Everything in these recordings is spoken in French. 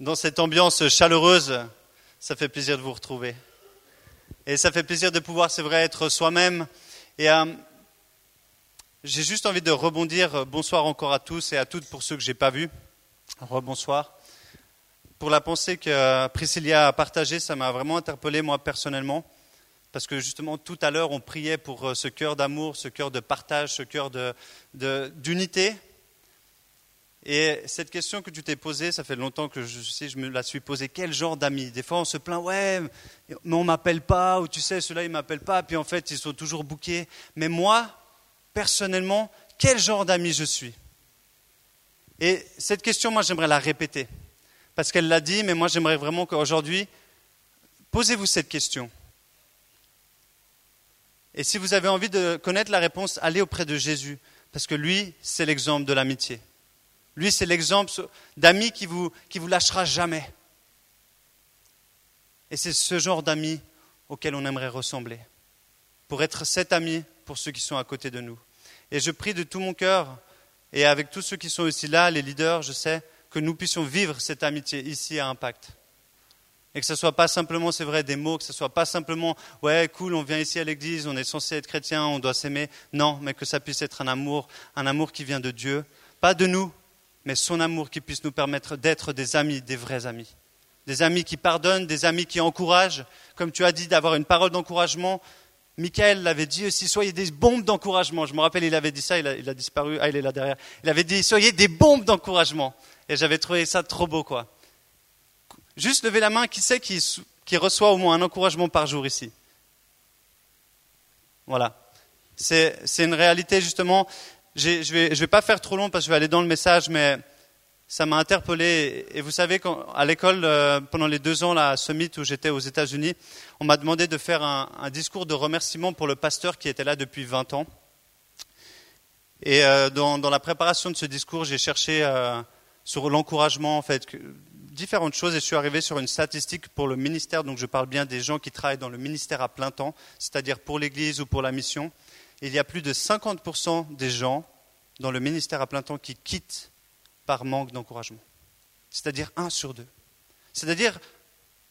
dans cette ambiance chaleureuse, ça fait plaisir de vous retrouver. Et ça fait plaisir de pouvoir, c'est vrai, être soi-même. Et euh, j'ai juste envie de rebondir. Bonsoir encore à tous et à toutes pour ceux que je n'ai pas vus. Rebonsoir. Pour la pensée que Priscilla a partagée, ça m'a vraiment interpellé moi personnellement. Parce que justement, tout à l'heure, on priait pour euh, ce cœur d'amour, ce cœur de partage, ce cœur d'unité. Et cette question que tu t'es posée, ça fait longtemps que je je me la suis posée. Quel genre d'amis? Des fois, on se plaint, ouais, mais on m'appelle pas, ou tu sais, ceux-là, ils m'appellent pas, puis en fait, ils sont toujours bouqués. Mais moi, personnellement, quel genre d'amis je suis? Et cette question, moi, j'aimerais la répéter. Parce qu'elle l'a dit, mais moi, j'aimerais vraiment qu'aujourd'hui, posez-vous cette question. Et si vous avez envie de connaître la réponse, allez auprès de Jésus, parce que lui, c'est l'exemple de l'amitié. Lui, c'est l'exemple d'ami qui vous, vous lâchera jamais. Et c'est ce genre d'ami auquel on aimerait ressembler, pour être cet ami pour ceux qui sont à côté de nous. Et je prie de tout mon cœur, et avec tous ceux qui sont aussi là, les leaders, je sais, que nous puissions vivre cette amitié ici à Impact. Et que ce ne soit pas simplement, c'est vrai, des mots, que ce ne soit pas simplement, ouais, cool, on vient ici à l'église, on est censé être chrétien, on doit s'aimer. Non, mais que ça puisse être un amour, un amour qui vient de Dieu, pas de nous, mais son amour qui puisse nous permettre d'être des amis, des vrais amis. Des amis qui pardonnent, des amis qui encouragent. Comme tu as dit, d'avoir une parole d'encouragement. Michael l'avait dit aussi, soyez des bombes d'encouragement. Je me rappelle, il avait dit ça, il a, disparu. Ah, il est là derrière. Il avait dit, soyez des bombes d'encouragement. Et j'avais trouvé ça trop beau, quoi. Juste lever la main, qui sait qui, qui reçoit au moins un encouragement par jour ici? Voilà. C'est une réalité, justement je ne vais, vais, pas faire trop long parce que je vais aller dans le message, mais ça m'a interpellé. Et vous savez, à l'école, euh, pendant les deux ans à Summit où j'étais aux États-Unis, on m'a demandé de faire un, discours de remerciement pour le pasteur qui était là depuis 20 ans. Et euh, dans, la préparation de ce discours, j'ai cherché euh, sur l'encouragement, en fait, différentes choses et je suis arrivé sur une statistique pour le ministère. Donc je parle bien des gens qui travaillent dans le ministère à plein temps, c'est-à-dire pour l'Église ou pour la mission il y a plus de 50% des gens dans le ministère à plein temps qui quittent par manque d'encouragement. C'est-à-dire un sur deux. C'est-à-dire,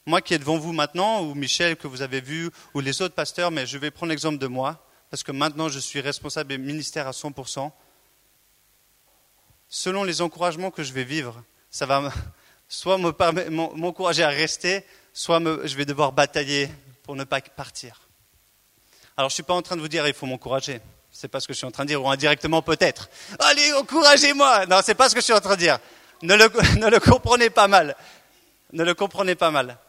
moi qui est devant vous maintenant, ou Michel que vous avez vu, ou les autres pasteurs, mais je vais prendre l'exemple de moi, parce que maintenant je suis responsable du ministère à 100%. Selon les encouragements que je vais vivre, ça va soit m'encourager à rester, soit je vais devoir batailler pour ne pas partir. Alors je ne suis pas en train de vous dire il faut m'encourager. C'est pas ce que je suis en train de dire, ou indirectement peut-être. Allez, encouragez-moi. Non, c'est pas ce que je suis en train de dire. Ne le, ne le comprenez pas mal. Ne le comprenez pas mal.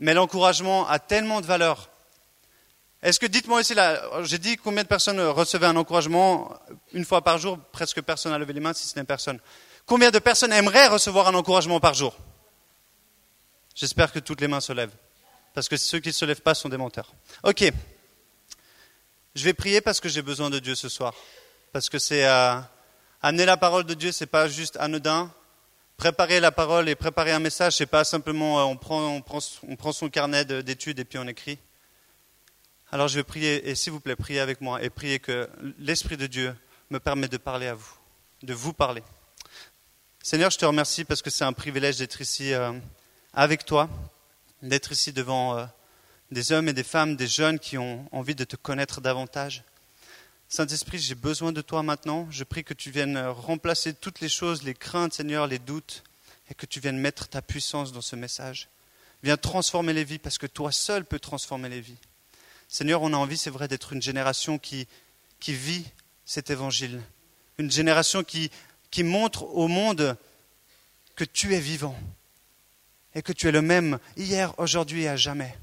Mais l'encouragement a tellement de valeur. Est-ce que, dites-moi ici, là, j'ai dit combien de personnes recevaient un encouragement une fois par jour, presque personne n'a levé les mains si ce n'est personne. Combien de personnes aimeraient recevoir un encouragement par jour? J'espère que toutes les mains se lèvent parce que ceux qui ne se lèvent pas sont des menteurs. Ok. Je vais prier parce que j'ai besoin de Dieu ce soir. Parce que c'est euh, amener la parole de Dieu, c'est pas juste anodin. Préparer la parole et préparer un message, c'est pas simplement euh, on, prend, on, prend, on prend son carnet d'études et puis on écrit. Alors je vais prier, et s'il vous plaît, priez avec moi et priez que l'Esprit de Dieu me permette de parler à vous, de vous parler. Seigneur, je te remercie parce que c'est un privilège d'être ici euh, avec toi d'être ici devant euh, des hommes et des femmes, des jeunes qui ont envie de te connaître davantage. Saint-Esprit, j'ai besoin de toi maintenant. Je prie que tu viennes remplacer toutes les choses, les craintes, Seigneur, les doutes, et que tu viennes mettre ta puissance dans ce message. Viens transformer les vies, parce que toi seul peux transformer les vies. Seigneur, on a envie, c'est vrai, d'être une génération qui, vit cet évangile. Une génération qui montre au monde que tu es vivant, et que tu es le même hier, aujourd'hui et à jamais.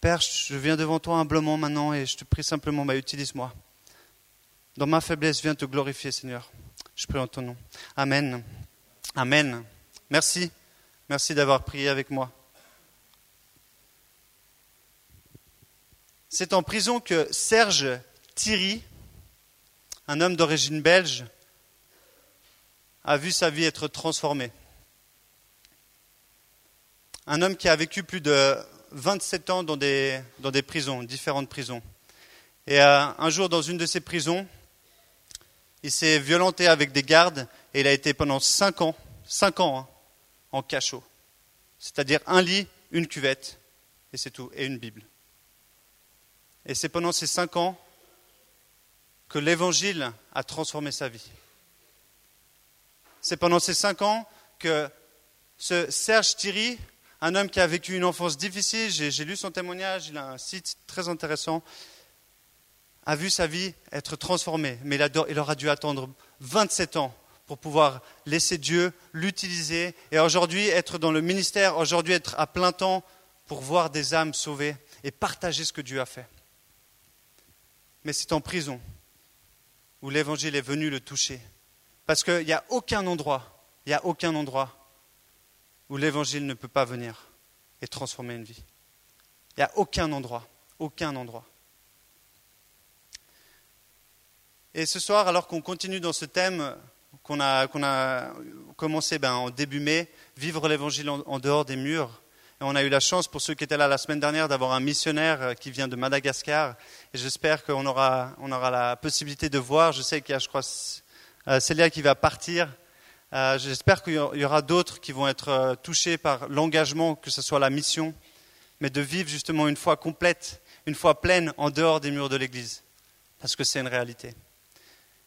Père, je viens devant toi humblement maintenant et je te prie simplement, bah, utilise-moi. Dans ma faiblesse, viens te glorifier, Seigneur. Je prie en ton nom. Amen. Amen. Merci. Merci d'avoir prié avec moi. C'est en prison que Serge Thierry, un homme d'origine belge, a vu sa vie être transformée un homme qui a vécu plus de 27 ans dans des, dans des prisons, différentes prisons. Et euh, un jour, dans une de ces prisons, il s'est violenté avec des gardes et il a été pendant cinq ans, cinq ans, hein, en cachot. C'est-à-dire un lit, une cuvette, et c'est tout, et une Bible. Et c'est pendant ces cinq ans que l'Évangile a transformé sa vie. C'est pendant ces cinq ans que ce Serge Thierry, un homme qui a vécu une enfance difficile, j'ai lu son témoignage, il a un site très intéressant, a vu sa vie être transformée, mais il aura dû attendre 27 ans pour pouvoir laisser Dieu l'utiliser et aujourd'hui être dans le ministère, aujourd'hui être à plein temps pour voir des âmes sauvées et partager ce que Dieu a fait. Mais c'est en prison où l'évangile est venu le toucher. Parce qu'il n'y a aucun endroit, il n'y a aucun endroit où l'évangile ne peut pas venir et transformer une vie. Il n'y a aucun endroit, aucun endroit. Et ce soir, alors qu'on continue dans ce thème qu'on a, commencé ben, en début mai, vivre l'évangile en, dehors des murs, et on a eu la chance, pour ceux qui étaient là la semaine dernière, d'avoir un missionnaire euh, qui vient de Madagascar. Et j'espère qu'on aura, on aura la possibilité de voir. Je sais qu'il y a, je crois, euh, Célia qui va partir. Euh, j'espère qu'il y aura d'autres qui vont être touchés par l'engagement, que ce soit la mission, mais de vivre justement une foi complète, une foi pleine en dehors des murs de l'Église. Parce que c'est une réalité.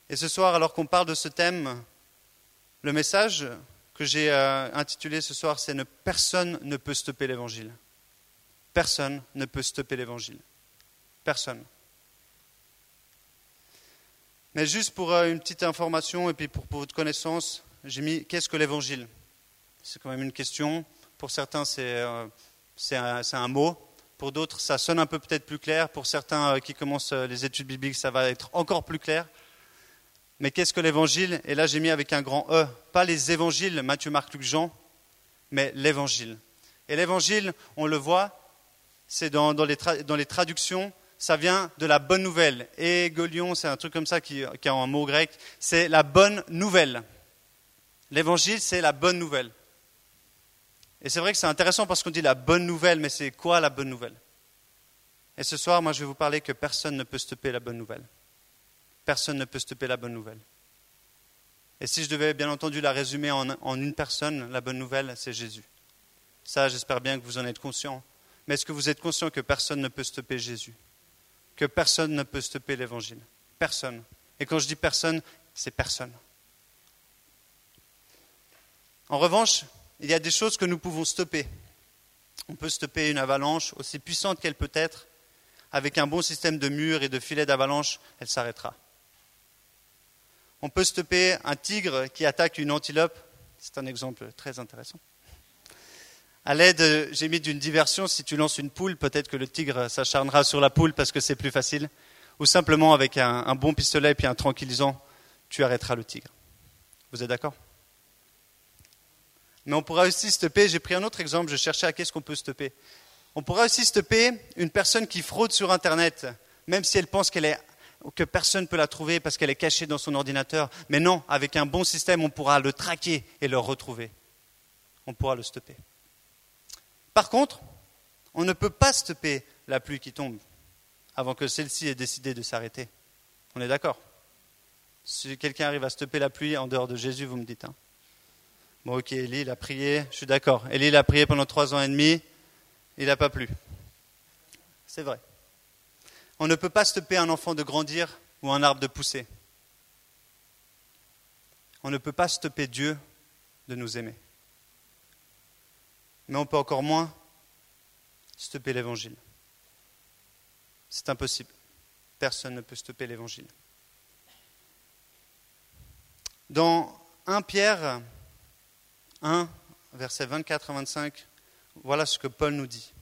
Et ce soir, alors qu'on parle de ce thème, le message que j'ai euh, intitulé ce soir, c'est ne, Personne ne peut stopper l'évangile. Personne ne peut stopper l'évangile. Personne. Mais juste pour euh, une petite information et puis pour, votre connaissance, j'ai mis qu'est-ce que l'évangile? C'est quand même une question. Pour certains, c'est euh, un, un, mot. Pour d'autres, ça sonne un peu peut-être plus clair. Pour certains qui commencent les études bibliques, ça va être encore plus clair. Mais qu'est-ce que l'évangile? Et là, j'ai mis avec un grand E, pas les évangiles, Matthieu, Marc, Luc, Jean, mais l'évangile. Et l'évangile, on le voit, c'est dans, les traductions, ça vient de la bonne nouvelle. Et Golion, c'est un truc comme ça qui, qui a un mot grec, c'est la bonne nouvelle. L'évangile, c'est la bonne nouvelle. Et c'est vrai que c'est intéressant parce qu'on dit la bonne nouvelle, mais c'est quoi la bonne nouvelle? Et ce soir, moi, je vais vous parler que personne ne peut stopper la bonne nouvelle personne ne peut stopper la bonne nouvelle. Et si je devais bien entendu la résumer en, une personne, la bonne nouvelle, c'est Jésus. Ça, j'espère bien que vous en êtes conscient. Mais est-ce que vous êtes conscient que personne ne peut stopper Jésus? Que personne ne peut stopper l'Évangile? Personne. Et quand je dis personne, c'est personne. En revanche, il y a des choses que nous pouvons stopper. On peut stopper une avalanche, aussi puissante qu'elle peut être. Avec un bon système de murs et de filets d'avalanche, elle s'arrêtera. On peut stopper un tigre qui attaque une antilope. C'est un exemple très intéressant. À l'aide, j'ai mis d'une diversion, si tu lances une poule, peut-être que le tigre s'acharnera sur la poule parce que c'est plus facile. Ou simplement avec un, bon pistolet et puis un tranquillisant, tu arrêteras le tigre. Vous êtes d'accord? Mais on pourra aussi stopper, j'ai pris un autre exemple, je cherchais à qu'est-ce qu'on peut stopper. On pourra aussi stopper une personne qui fraude sur Internet, même si elle pense que personne ne peut la trouver parce qu'elle est cachée dans son ordinateur. Mais non, avec un bon système, on pourra le traquer et le retrouver. On pourra le stopper. Par contre, on ne peut pas stopper la pluie qui tombe avant que celle-ci ait décidé de s'arrêter. On est d'accord? Si quelqu'un arrive à stopper la pluie en dehors de Jésus, vous me dites. Hein. Bon, ok, Élie, il a prié, je suis d'accord. Élie, il a prié pendant trois ans et demi, il n'a pas plu. C'est vrai. On ne peut pas stopper un enfant de grandir ou un arbre de pousser. On ne peut pas stopper Dieu de nous aimer. Mais on peut encore moins stopper l'Évangile. C'est impossible. Personne ne peut stopper l'Évangile. Dans 1 Pierre 1, versets 24 à 25, voilà ce que Paul nous dit.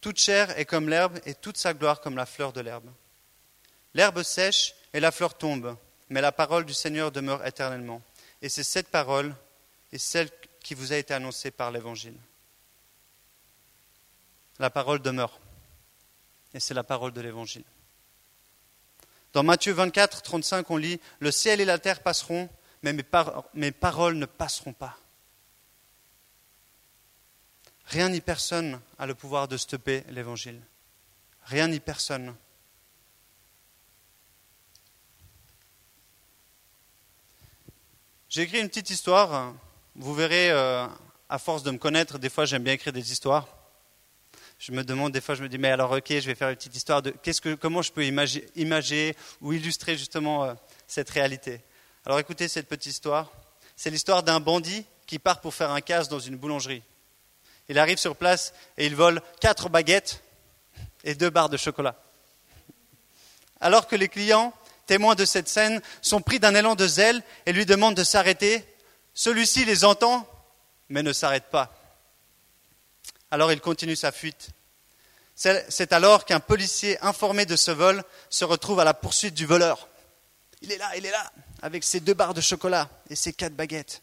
Toute chair est comme l'herbe et toute sa gloire comme la fleur de l'herbe. L'herbe sèche et la fleur tombe, mais la parole du Seigneur demeure éternellement. Et c'est cette parole et celle qui vous a été annoncée par l'Évangile. La parole demeure. Et c'est la parole de l'Évangile. Dans Matthieu 24, 35, on lit Le ciel et la terre passeront, mais mes, paroles ne passeront pas. Rien ni personne a le pouvoir de stopper l'évangile. Rien ni personne. J'ai écrit une petite histoire. Vous verrez, euh, à force de me connaître, des fois j'aime bien écrire des histoires. Je me demande, des fois je me dis, mais alors ok, je vais faire une petite histoire de que, comment je peux imager, ou illustrer justement euh, cette réalité? Alors écoutez cette petite histoire. C'est l'histoire d'un bandit qui part pour faire un casse dans une boulangerie. Il arrive sur place et il vole quatre baguettes et deux barres de chocolat. Alors que les clients, témoins de cette scène, sont pris d'un élan de zèle et lui demandent de s'arrêter, celui-ci les entend, mais ne s'arrête pas. Alors il continue sa fuite. C'est alors qu'un policier informé de ce vol se retrouve à la poursuite du voleur. Il est là, il est là, avec ses deux barres de chocolat et ses quatre baguettes.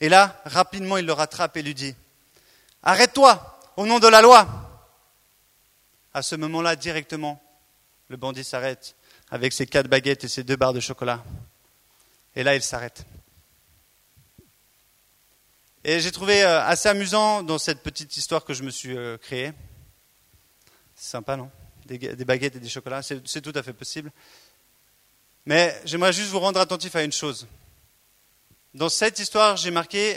Et là, rapidement, il le rattrape et lui dit Arrête-toi, au nom de la loi. À ce moment-là, directement, le bandit s'arrête avec ses quatre baguettes et ses deux barres de chocolat. Et là, il s'arrête. Et j'ai trouvé euh, assez amusant dans cette petite histoire que je me suis euh, créée. C'est sympa, non? Des, baguettes et des chocolats, c'est tout à fait possible. Mais j'aimerais juste vous rendre attentif à une chose. Dans cette histoire, j'ai marqué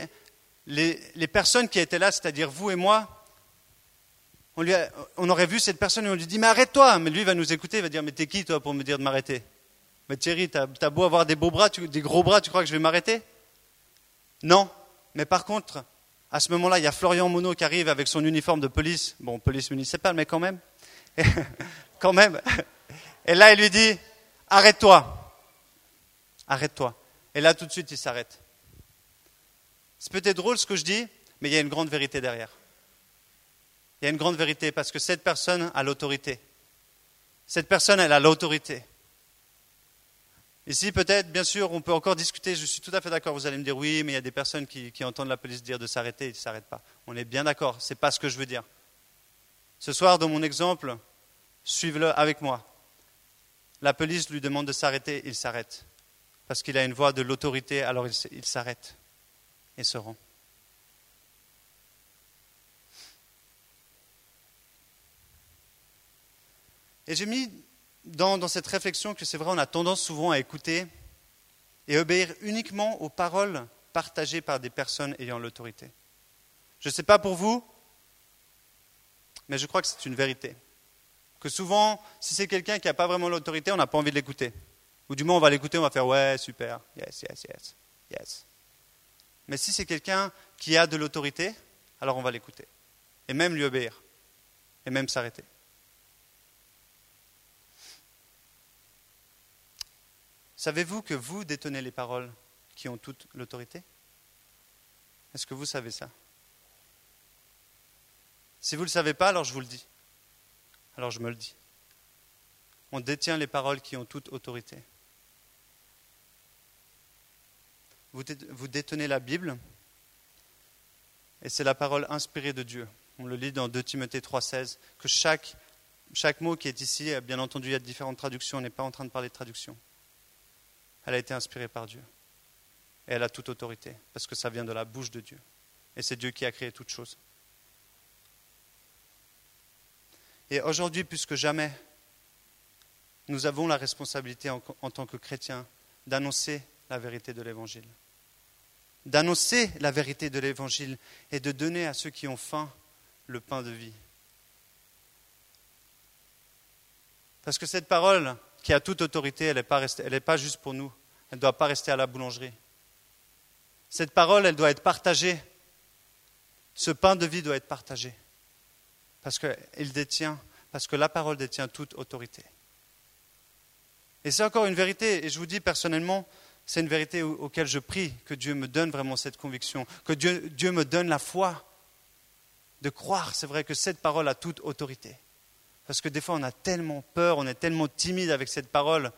les, personnes qui étaient là, c'est-à-dire vous et moi. On, aurait vu cette personne et on lui dit Mais arrête-toi Mais lui va nous écouter, il va dire Mais t'es qui toi pour me dire de m'arrêter? Mais Thierry, t'as as beau avoir des beaux bras, des gros bras, tu crois que je vais m'arrêter? Non. Mais par contre, à ce moment-là, il y a Florian Monod qui arrive avec son uniforme de police, bon, police municipale, mais quand même. quand même. Et là, il lui dit Arrête-toi. Arrête-toi. Et là, tout de suite, il s'arrête. C'est peut-être drôle ce que je dis, mais il y a une grande vérité derrière. Il y a une grande vérité parce que cette personne a l'autorité. Cette personne, elle a l'autorité. Ici, peut-être, bien sûr, on peut encore discuter. Je suis tout à fait d'accord. Vous allez me dire oui, mais il y a des personnes qui, entendent la police dire de s'arrêter et ils ne s'arrêtent pas. On est bien d'accord. Ce n'est pas ce que je veux dire. Ce soir, dans mon exemple, suivez-le avec moi. La police lui demande de s'arrêter, il s'arrête. Parce qu'il a une voix de l'autorité, alors il s'arrête et se rend. Et j'ai mis dans, cette réflexion que c'est vrai, on a tendance souvent à écouter et obéir uniquement aux paroles partagées par des personnes ayant l'autorité. Je ne sais pas pour vous, mais je crois que c'est une vérité. Que souvent, si c'est quelqu'un qui n'a pas vraiment l'autorité, on n'a pas envie de l'écouter. Ou du moins, on va l'écouter, on va faire ouais, super, yes, yes, yes, yes. Mais si c'est quelqu'un qui a de l'autorité, alors on va l'écouter. Et même lui obéir. Et même s'arrêter. Savez-vous que vous détenez les paroles qui ont toute l'autorité? Est-ce que vous savez ça? Si vous ne le savez pas, alors je vous le dis. Alors je me le dis. On détient les paroles qui ont toute autorité. Vous détenez la Bible, et c'est la parole inspirée de Dieu. On le lit dans 2 Timothée 3,16, que chaque, mot qui est ici, bien entendu, il y a différentes traductions, on n'est pas en train de parler de traduction. Elle a été inspirée par Dieu. Et elle a toute autorité, parce que ça vient de la bouche de Dieu. Et c'est Dieu qui a créé toutes choses. Et aujourd'hui, plus que jamais, nous avons la responsabilité en, tant que chrétiens d'annoncer la vérité de l'Évangile. D'annoncer la vérité de l'Évangile et de donner à ceux qui ont faim le pain de vie. Parce que cette parole qui a toute autorité, elle n'est pas, pas, juste pour nous. Elle ne doit pas rester à la boulangerie. Cette parole, elle doit être partagée. Ce pain de vie doit être partagé. Parce qu'il détient, parce que la parole détient toute autorité. Et c'est encore une vérité, et je vous dis personnellement, c'est une vérité auquel je prie que Dieu me donne vraiment cette conviction, que Dieu, Dieu me donne la foi de croire, c'est vrai, que cette parole a toute autorité. Parce que des fois, on a tellement peur, on est tellement timide avec cette parole.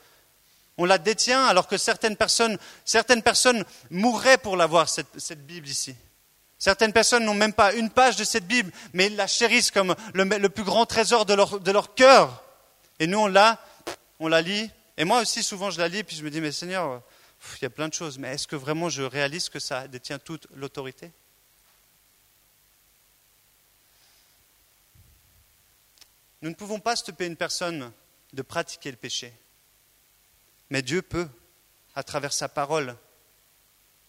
On la détient alors que certaines personnes, certaines personnes mourraient pour l'avoir, cette, cette Bible ici. Certaines personnes n'ont même pas une page de cette Bible, mais ils la chérissent comme le, plus grand trésor de leur, de leur cœur. Et nous, on l'a, on la lit. Et moi aussi, souvent, je la lis, puis je me dis, mais Seigneur, il y a plein de choses, mais est-ce que vraiment je réalise que ça détient toute l'autorité? Nous ne pouvons pas stopper une personne de pratiquer le péché. Mais Dieu peut, à travers sa parole,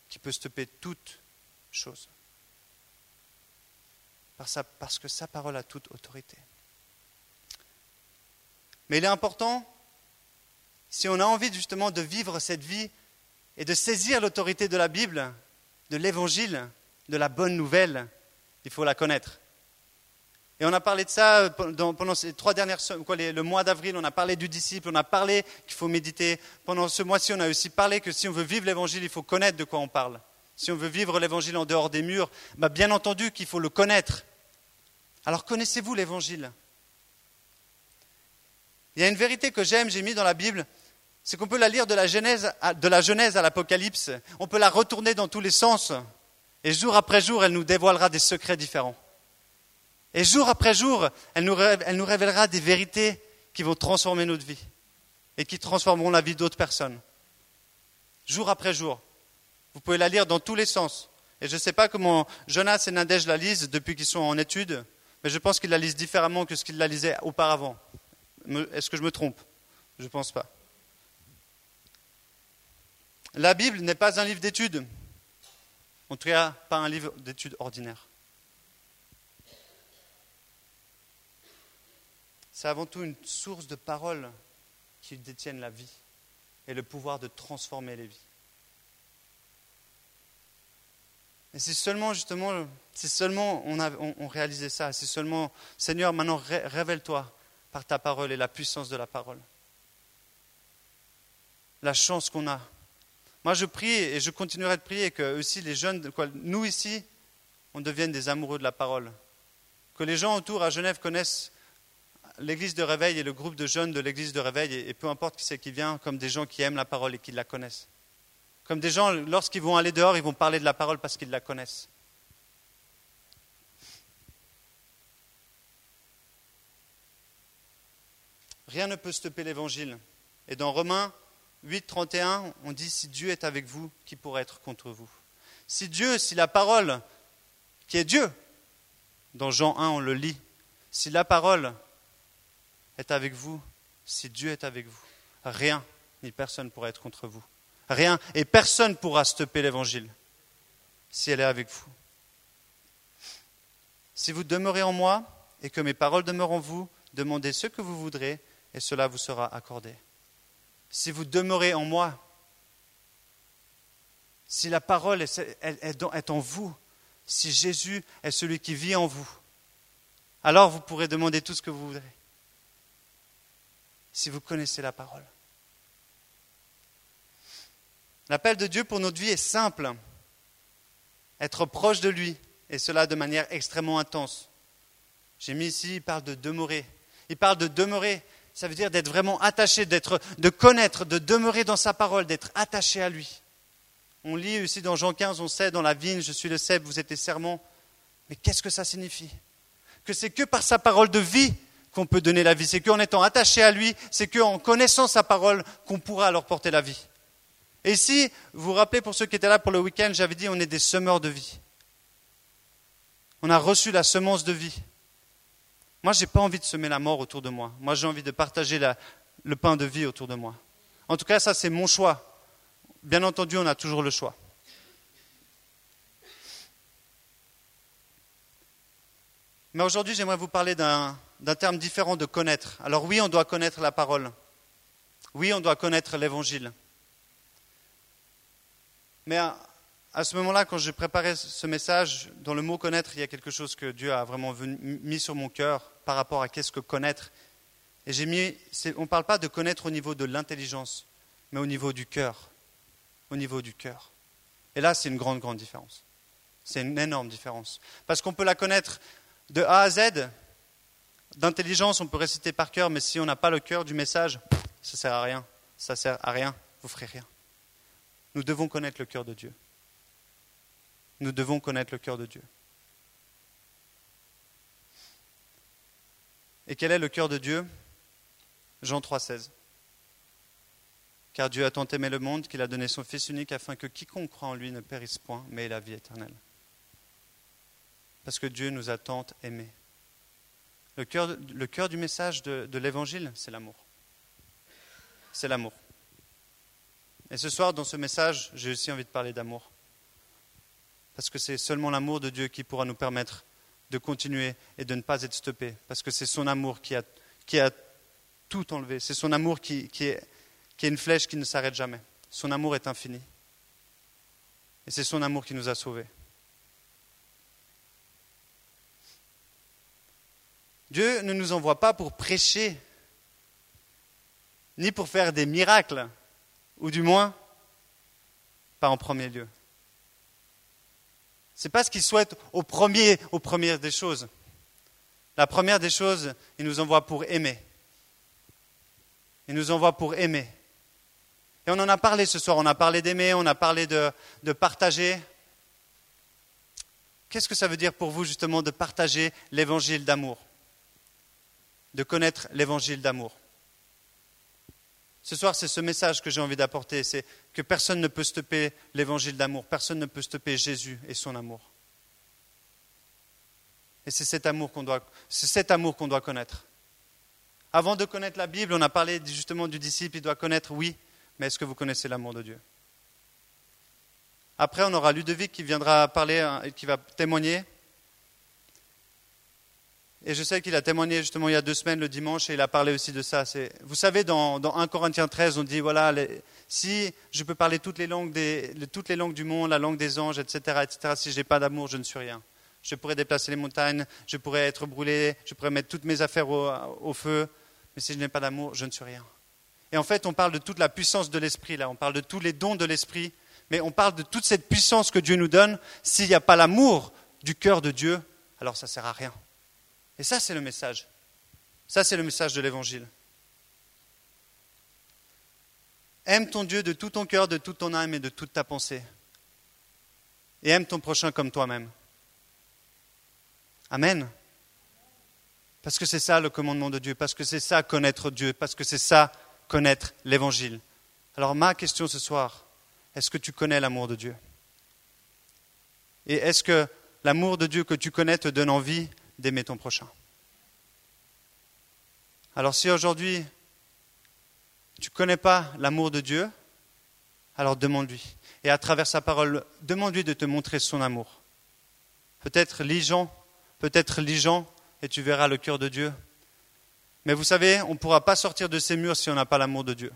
qui peut stopper toute chose. Parce que sa parole a toute autorité. Mais il est important, si on a envie justement de vivre cette vie et de saisir l'autorité de la Bible, de l'Évangile, de la bonne nouvelle, il faut la connaître. Et on a parlé de ça pendant ces trois dernières quoi, le mois d'avril, on a parlé du disciple, on a parlé qu'il faut méditer. Pendant ce mois-ci, on a aussi parlé que si on veut vivre l'évangile, il faut connaître de quoi on parle. Si on veut vivre l'évangile en dehors des murs, bah bien entendu qu'il faut le connaître. Alors connaissez-vous l'évangile? Il y a une vérité que j'aime, j'ai mis dans la Bible, c'est qu'on peut la lire de la Genèse à, l'Apocalypse, on peut la retourner dans tous les sens, et jour après jour, elle nous dévoilera des secrets différents. Et jour après jour, elle nous, révélera des vérités qui vont transformer notre vie et qui transformeront la vie d'autres personnes. Jour après jour. Vous pouvez la lire dans tous les sens. Et je ne sais pas comment Jonas et Nadège la lisent depuis qu'ils sont en études, mais je pense qu'ils la lisent différemment que ce qu'ils la lisaient auparavant. Est-ce que je me trompe? Je ne pense pas. La Bible n'est pas un livre d'études. En tout cas, pas un livre d'études ordinaire. c'est avant tout une source de paroles qui détiennent la vie et le pouvoir de transformer les vies. Et si seulement, justement, si seulement on, réalisait ça, si seulement, Seigneur, maintenant révèle-toi par ta parole et la puissance de la parole. La chance qu'on a. Moi, je prie et je continuerai de prier que aussi les jeunes, nous ici, on devienne des amoureux de la parole. Que les gens autour à Genève connaissent l'église de réveil et le groupe de jeunes de l'église de réveil, et, peu importe qui c'est qui vient, comme des gens qui aiment la parole et qui la connaissent. Comme des gens, lorsqu'ils vont aller dehors, ils vont parler de la parole parce qu'ils la connaissent. Rien ne peut stopper l'évangile. Et dans Romains 8, 31, on dit Si Dieu est avec vous, qui pourrait être contre vous? Si Dieu, si la parole, qui est Dieu, dans Jean 1, on le lit, si la parole est avec vous, si Dieu est avec vous, rien ni personne ne pourra être contre vous. Rien et personne ne pourra stopper l'évangile si elle est avec vous. Si vous demeurez en moi et que mes paroles demeurent en vous, demandez ce que vous voudrez et cela vous sera accordé. Si vous demeurez en moi, si la parole est en vous, si Jésus est celui qui vit en vous, alors vous pourrez demander tout ce que vous voudrez si vous connaissez la parole. L'appel de Dieu pour notre vie est simple. Être proche de lui, et cela de manière extrêmement intense. J'ai mis ici, il parle de demeurer. Il parle de demeurer, ça veut dire d'être vraiment attaché, d'être, de connaître, de demeurer dans sa parole, d'être attaché à lui. On lit aussi dans Jean 15, on sait, dans la vigne, je suis le cèpe, vous êtes les. Mais qu'est-ce que ça signifie? Que c'est que par sa parole de vie qu'on peut donner la vie. C'est qu'en étant attaché à lui, c'est qu'en connaissant sa parole qu'on pourra alors porter la vie. Et ici, vous vous rappelez pour ceux qui étaient là pour le week-end, j'avais dit on est des semeurs de vie. On a reçu la semence de vie. Moi, je n'ai pas envie de semer la mort autour de moi. Moi, j'ai envie de partager le pain de vie autour de moi. En tout cas, ça, c'est mon choix. Bien entendu, on a toujours le choix. Mais aujourd'hui, j'aimerais vous parler d'un terme différent de connaître. Alors oui, on doit connaître la parole. Oui, on doit connaître l'évangile. Mais à, ce moment-là, quand j'ai préparé ce message, dans le mot connaître, il y a quelque chose que Dieu a vraiment mis sur mon cœur par rapport à qu'est-ce que connaître. Et j'ai mis, on ne parle pas de connaître au niveau de l'intelligence, mais au niveau du cœur. Au niveau du cœur. Et là, c'est une grande, grande différence. C'est une énorme différence. Parce qu'on peut la connaître de A à Z, d'intelligence, on peut réciter par cœur, mais si on n'a pas le cœur du message, ça ne sert à rien. Ça sert à rien, vous ferez rien. Nous devons connaître le cœur de Dieu. Nous devons connaître le cœur de Dieu. Et quel est le cœur de Dieu? Jean 3,16. Car Dieu a tant aimé le monde qu'il a donné son Fils unique afin que quiconque croit en lui ne périsse point, mais ait la vie éternelle. Parce que Dieu nous a tant aimés. Le cœur, du message de l'Évangile, c'est l'amour. C'est l'amour. Et ce soir, dans ce message, j'ai aussi envie de parler d'amour. Parce que c'est seulement l'amour de Dieu qui pourra nous permettre de continuer et de ne pas être stoppé. Parce que c'est son amour qui a, tout enlevé. C'est son amour qui est une flèche qui ne s'arrête jamais. Son amour est infini. Et c'est son amour qui nous a sauvés. Dieu ne nous envoie pas pour prêcher, ni pour faire des miracles, ou du moins pas en premier lieu. Ce n'est pas ce qu'il souhaite au premier, au premier des choses. La première des choses, il nous envoie pour aimer. Il nous envoie pour aimer. Et on en a parlé ce soir, on a parlé d'aimer, on a parlé de, de partager. Qu'est-ce que ça veut dire pour vous justement de partager l'évangile d'amour? De connaître l'évangile d'amour? Ce soir, c'est ce message que j'ai envie d'apporter, c'est que personne ne peut stopper l'évangile d'amour, personne ne peut stopper Jésus et son amour. Et c'est cet amour qu'on doit, doit connaître. Avant de connaître la Bible, on a parlé justement du disciple, il doit connaître, oui, mais est-ce que vous connaissez l'amour de Dieu? Après, on aura Ludovic qui viendra parler hein, et qui va témoigner. Et je sais qu'il a témoigné justement il y a deux semaines, le dimanche, et il a parlé aussi de ça. Vous savez, dans, 1 Corinthiens 13, on dit, voilà, si je peux parler toutes les, langues du monde, la langue des anges, etc., etc., si je n'ai pas d'amour, je ne suis rien. Je pourrais déplacer les montagnes, je pourrais être brûlé, je pourrais mettre toutes mes affaires au feu, mais si je n'ai pas d'amour, je ne suis rien. Et en fait, on parle de toute la puissance de l'esprit, là, on parle de tous les dons de l'esprit, mais on parle de toute cette puissance que Dieu nous donne. S'il n'y a pas l'amour du cœur de Dieu, alors ça ne sert à rien. Et ça, c'est le message. Ça, c'est le message de l'Évangile. Aime ton Dieu de tout ton cœur, de toute ton âme et de toute ta pensée. Et aime ton prochain comme toi-même. Amen. Parce que c'est ça le commandement de Dieu, parce que c'est ça connaître Dieu, parce que c'est ça connaître l'Évangile. Alors ma question ce soir, est-ce que tu connais l'amour de Dieu? Et est-ce que l'amour de Dieu que tu connais te donne envie d'aimer ton prochain Alors si aujourd'hui tu ne connais pas l'amour de Dieu, alors demande-lui. Et à travers sa parole, demande-lui de te montrer son amour. Peut-être lis peut-être lis et tu verras le cœur de Dieu mais vous savez, on ne pourra pas sortir de ces murs si on n'a pas l'amour de Dieu.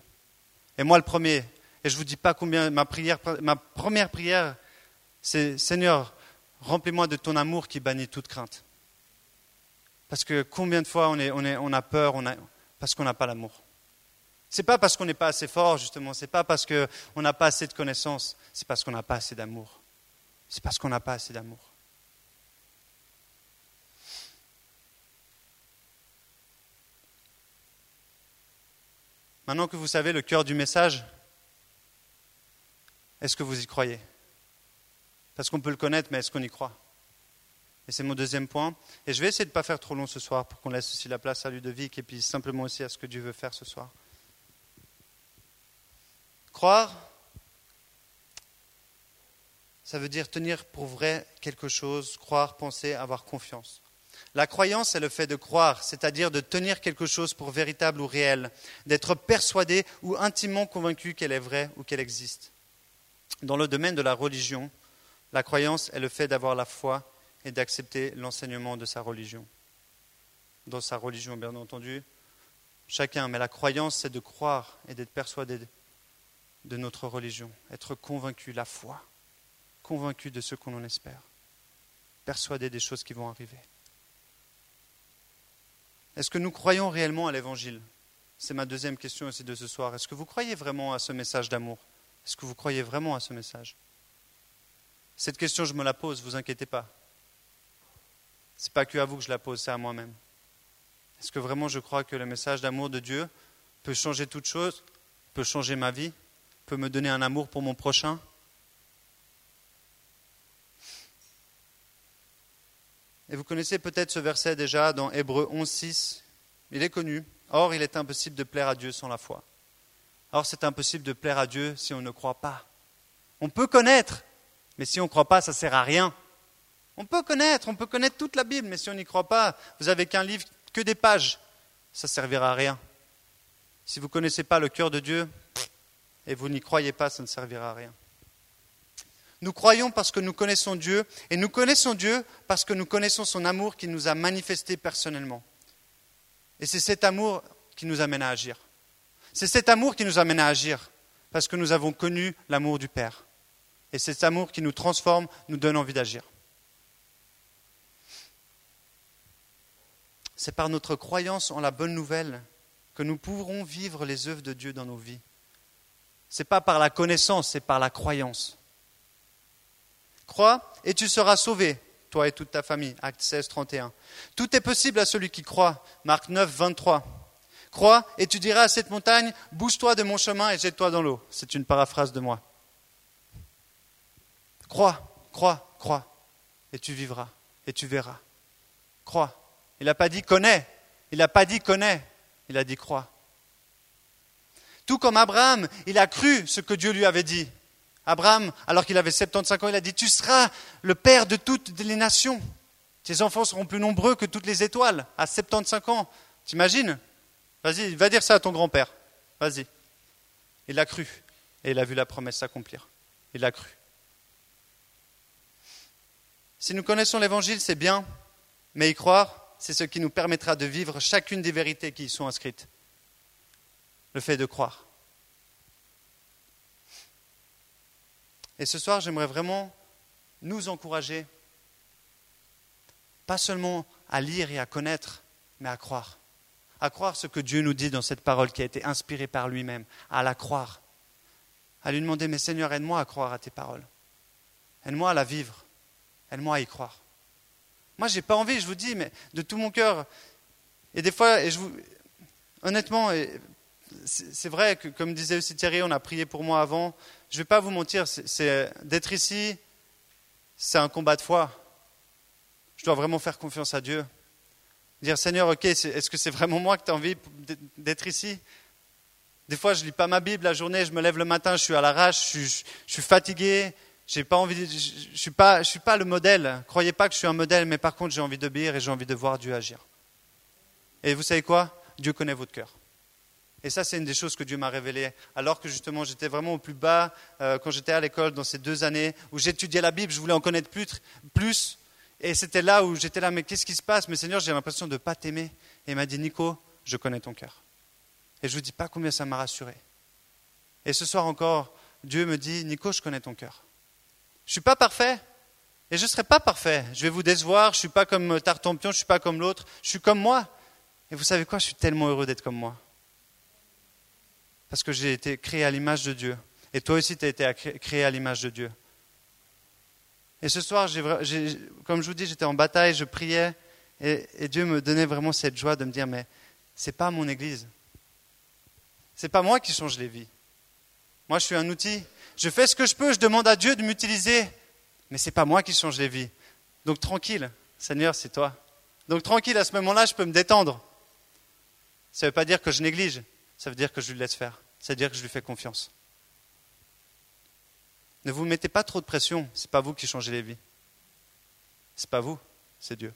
Et moi, le premier, et je ne vous dis pas combien, ma, prière, ma première prière, c'est Seigneur, remplis-moi de ton amour qui bannit toute crainte. Parce que combien de fois on, est, on, est, on a peur on a, parce qu'on n'a pas l'amour. Ce n'est pas parce qu'on n'est pas assez fort, justement, ce n'est pas parce qu'on n'a pas assez de connaissances, c'est parce qu'on n'a pas assez d'amour. C'est parce qu'on n'a pas assez d'amour. Maintenant que vous savez le cœur du message, est-ce que vous y croyez? Parce qu'on peut le connaître, mais est-ce qu'on y croit? Et c'est mon deuxième point. Et je vais essayer de ne pas faire trop long ce soir pour qu'on laisse aussi la place à Ludovic et puis simplement aussi à ce que Dieu veut faire ce soir. Croire, ça veut dire tenir pour vrai quelque chose, croire, penser, avoir confiance. La croyance, c'est le fait de croire, c'est-à-dire de tenir quelque chose pour véritable ou réel, d'être persuadé ou intimement convaincu qu'elle est vraie ou qu'elle existe. Dans le domaine de la religion, la croyance est le fait d'avoir la foi et d'accepter l'enseignement de sa religion. Dans sa religion, bien entendu, chacun, mais la croyance, c'est de croire et d'être persuadé de notre religion, être convaincu, la foi, convaincu de ce qu'on en espère, persuadé des choses qui vont arriver. Est-ce que nous croyons réellement à l'Évangile? C'est ma deuxième question aussi de ce soir. Est-ce que vous croyez vraiment à ce message d'amour? Est-ce que vous croyez vraiment à ce message? Cette question, je me la pose, vous inquiétez pas. Ce n'est pas que à vous que je la pose, c'est à moi-même. Est-ce que vraiment je crois que le message d'amour de Dieu peut changer toute chose, peut changer ma vie, peut me donner un amour pour mon prochain? Et vous connaissez peut-être ce verset déjà dans Hébreu 11, 6. Il est connu. Or, il est impossible de plaire à Dieu sans la foi. Or, c'est impossible de plaire à Dieu si on ne croit pas. On peut connaître, mais si on ne croit pas, ça ne sert à rien. On peut connaître, on peut connaître toute la Bible, mais si on n'y croit pas, vous n'avez qu'un livre, que des pages, ça ne servira à rien. Si vous ne connaissez pas le cœur de Dieu et vous n'y croyez pas, ça ne servira à rien. Nous croyons parce que nous connaissons Dieu, et nous connaissons Dieu parce que nous connaissons son amour qui nous a manifesté personnellement. Et c'est cet amour qui nous amène à agir. C'est cet amour qui nous amène à agir, parce que nous avons connu l'amour du Père. Et cet amour qui nous transforme, nous donne envie d'agir. C'est par notre croyance en la bonne nouvelle que nous pourrons vivre les œuvres de Dieu dans nos vies. Ce n'est pas par la connaissance, c'est par la croyance. Crois et tu seras sauvé, toi et toute ta famille. Acte 16, 31. Tout est possible à celui qui croit. Marc 9, 23. Crois et tu diras à cette montagne, bouge-toi de mon chemin et jette-toi dans l'eau. C'est une paraphrase de moi. Crois, crois, crois, et tu vivras, et tu verras. Crois. Il n'a pas dit connais, il n'a pas dit connais, il a dit crois. Tout comme Abraham, il a cru ce que Dieu lui avait dit. Abraham, alors qu'il avait 75 ans, il a dit, tu seras le père de toutes les nations. Tes enfants seront plus nombreux que toutes les étoiles à 75 ans. T'imagines? Vas-y, va dire ça à ton grand-père. Vas-y. Il a cru et il a vu la promesse s'accomplir. Il a cru. Si nous connaissons l'Évangile, c'est bien, mais y croire, c'est ce qui nous permettra de vivre chacune des vérités qui y sont inscrites. Le fait de croire. Et ce soir, j'aimerais vraiment nous encourager, pas seulement à lire et à connaître, mais à croire. À croire ce que Dieu nous dit dans cette parole qui a été inspirée par lui-même, à la croire. À lui demander, mais Seigneur, aide-moi à croire à tes paroles. Aide-moi à la vivre. Aide-moi à y croire. Moi, je n'ai pas envie, je vous dis, mais de tout mon cœur. Et des fois, et je vous, honnêtement, c'est vrai que, comme disait aussi Thierry, on a prié pour moi avant. Je vais pas vous mentir, c'est d'être ici, c'est un combat de foi. Je dois vraiment faire confiance à Dieu. Dire Seigneur, ok, est-ce que c'est vraiment moi que tu as envie d'être ici? Des fois, je lis pas ma Bible la journée, je me lève le matin, je suis à l'arrache, je, je, suis fatigué, je ne suis, pas, je suis pas le modèle. Croyez pas que je suis un modèle, mais par contre, j'ai envie d'obéir et j'ai envie de voir Dieu agir. Et vous savez quoi? Dieu connaît votre cœur. Et ça, c'est une des choses que Dieu m'a révélé, alors que justement j'étais vraiment au plus bas euh, quand j'étais à l'école dans ces deux années où j'étudiais la Bible, je voulais en connaître plus, plus et c'était là où j'étais là, mais qu'est-ce qui se passe? Mais Seigneur, j'ai l'impression de ne pas t'aimer. Et il m'a dit, Nico, je connais ton cœur. Et je ne vous dis pas combien ça m'a rassuré. Et ce soir encore, Dieu me dit, Nico, je connais ton cœur. Je ne suis pas parfait. Et je ne serai pas parfait. Je vais vous décevoir. Je ne suis pas comme Tartampion, je ne suis pas comme l'autre. Je suis comme moi. Et vous savez quoi? Je suis tellement heureux d'être comme moi parce que j'ai été créé à l'image de Dieu. Et toi aussi, tu as été créé à l'image de Dieu. Et ce soir, comme je vous dis, j'étais en bataille, je priais, et, Dieu me donnait vraiment cette joie de me dire, mais ce n'est pas mon Église. Ce n'est pas moi qui change les vies. Moi, je suis un outil. Je fais ce que je peux, je demande à Dieu de m'utiliser, mais ce n'est pas moi qui change les vies. Donc tranquille, Seigneur, c'est toi. Donc tranquille, à ce moment-là, je peux me détendre. Ça ne veut pas dire que je néglige, ça veut dire que je lui laisse faire c'est-à-dire que je lui fais confiance. Ne vous mettez pas trop de pression, ce n'est pas vous qui changez les vies. Ce n'est pas vous, c'est Dieu.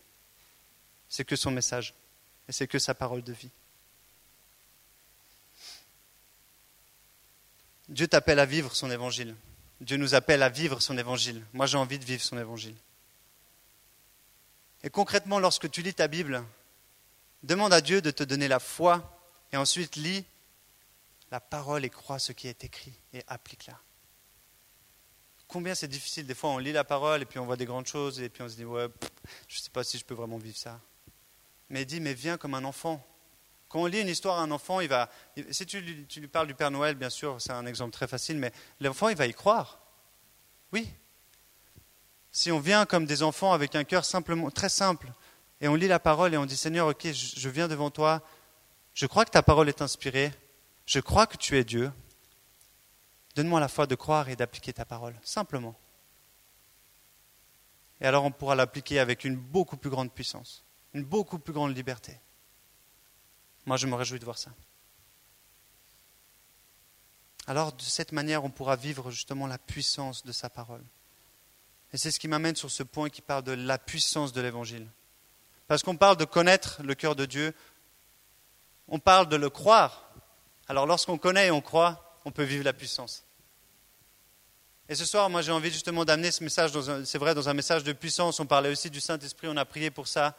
C'est que son message et c'est que sa parole de vie. Dieu t'appelle à vivre son évangile. Dieu nous appelle à vivre son évangile. Moi, j'ai envie de vivre son évangile. Et concrètement, lorsque tu lis ta Bible, demande à Dieu de te donner la foi et ensuite lis la parole et crois ce qui est écrit et applique-la. Combien c'est difficile, des fois on lit la parole et puis on voit des grandes choses et puis on se dit ouais, je ne sais pas si je peux vraiment vivre ça. Mais dis, mais viens comme un enfant. Quand on lit une histoire à un enfant, il va. Si tu, lui parles du Père Noël, bien sûr, c'est un exemple très facile, mais l'enfant, il va y croire. Oui. Si on vient comme des enfants avec un cœur simplement, très simple, et on lit la parole et on dit Seigneur, ok, je viens devant toi, je crois que ta parole est inspirée, je crois que tu es Dieu. Donne-moi la foi de croire et d'appliquer ta parole, simplement. Et alors on pourra l'appliquer avec une beaucoup plus grande puissance, une beaucoup plus grande liberté. Moi, je me réjouis de voir ça. Alors, de cette manière, on pourra vivre justement la puissance de sa parole. Et c'est ce qui m'amène sur ce point qui parle de la puissance de l'Évangile. Parce qu'on parle de connaître le cœur de Dieu, on parle de le croire, alors lorsqu'on connaît et on croit, on peut vivre la puissance. Et ce soir, moi j'ai envie justement d'amener ce message, c'est vrai, dans un message de puissance. On parlait aussi du Saint-Esprit, on a prié pour ça.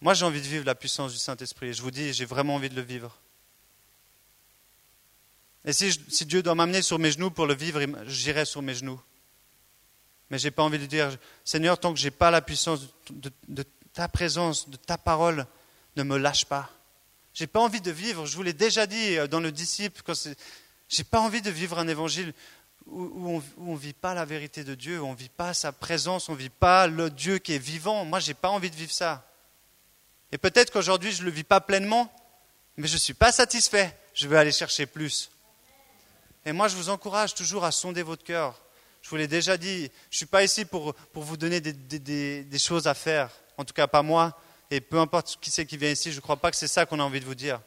Moi j'ai envie de vivre la puissance du Saint-Esprit. Je vous dis, j'ai vraiment envie de le vivre. Et si, Dieu doit m'amener sur mes genoux pour le vivre, j'irai sur mes genoux. Mais je n'ai pas envie de dire, Seigneur, tant que je n'ai pas la puissance de, ta présence, de ta parole, ne me lâche pas. Je n'ai pas envie de vivre, je vous l'ai déjà dit euh, dans le disciple, je n'ai pas envie de vivre un évangile où, on ne vit pas la vérité de Dieu, où on ne vit pas sa présence, on ne vit pas le Dieu qui est vivant. Moi, je n'ai pas envie de vivre ça. Et peut-être qu'aujourd'hui, je ne le vis pas pleinement, mais je ne suis pas satisfait. Je veux aller chercher plus. Et moi, je vous encourage toujours à sonder votre cœur. Je vous l'ai déjà dit, je ne suis pas ici pour, vous donner des, choses à faire. En tout cas, pas moi. Et peu importe qui c'est qui vient ici, je ne crois pas que c'est ça qu'on a envie de vous dire.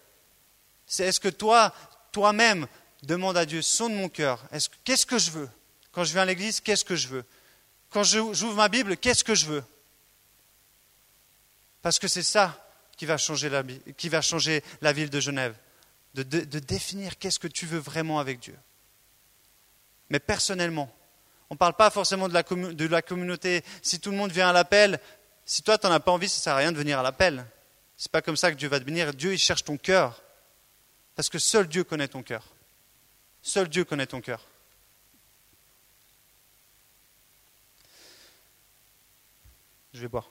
C'est est-ce que toi, toi-même, demande à Dieu, sonde mon cœur. Qu'est-ce que je veux? Quand je viens à l'église, qu'est-ce que je veux? Quand j'ouvre ma Bible, qu'est-ce que je veux? Parce que c'est ça qui va changer la, ville de Genève. de définir qu'est-ce que tu veux vraiment avec Dieu mais personnellement. On ne parle pas forcément de la, communauté. Si tout le monde vient à l'appel, si toi, tu n'en as pas envie, ça ne sert à rien de venir à l'appel. Ce n'est pas comme ça que Dieu va te. Dieu, il cherche ton cœur. Parce que seul Dieu connaît ton cœur. Seul Dieu connaît ton cœur. Je vais boire.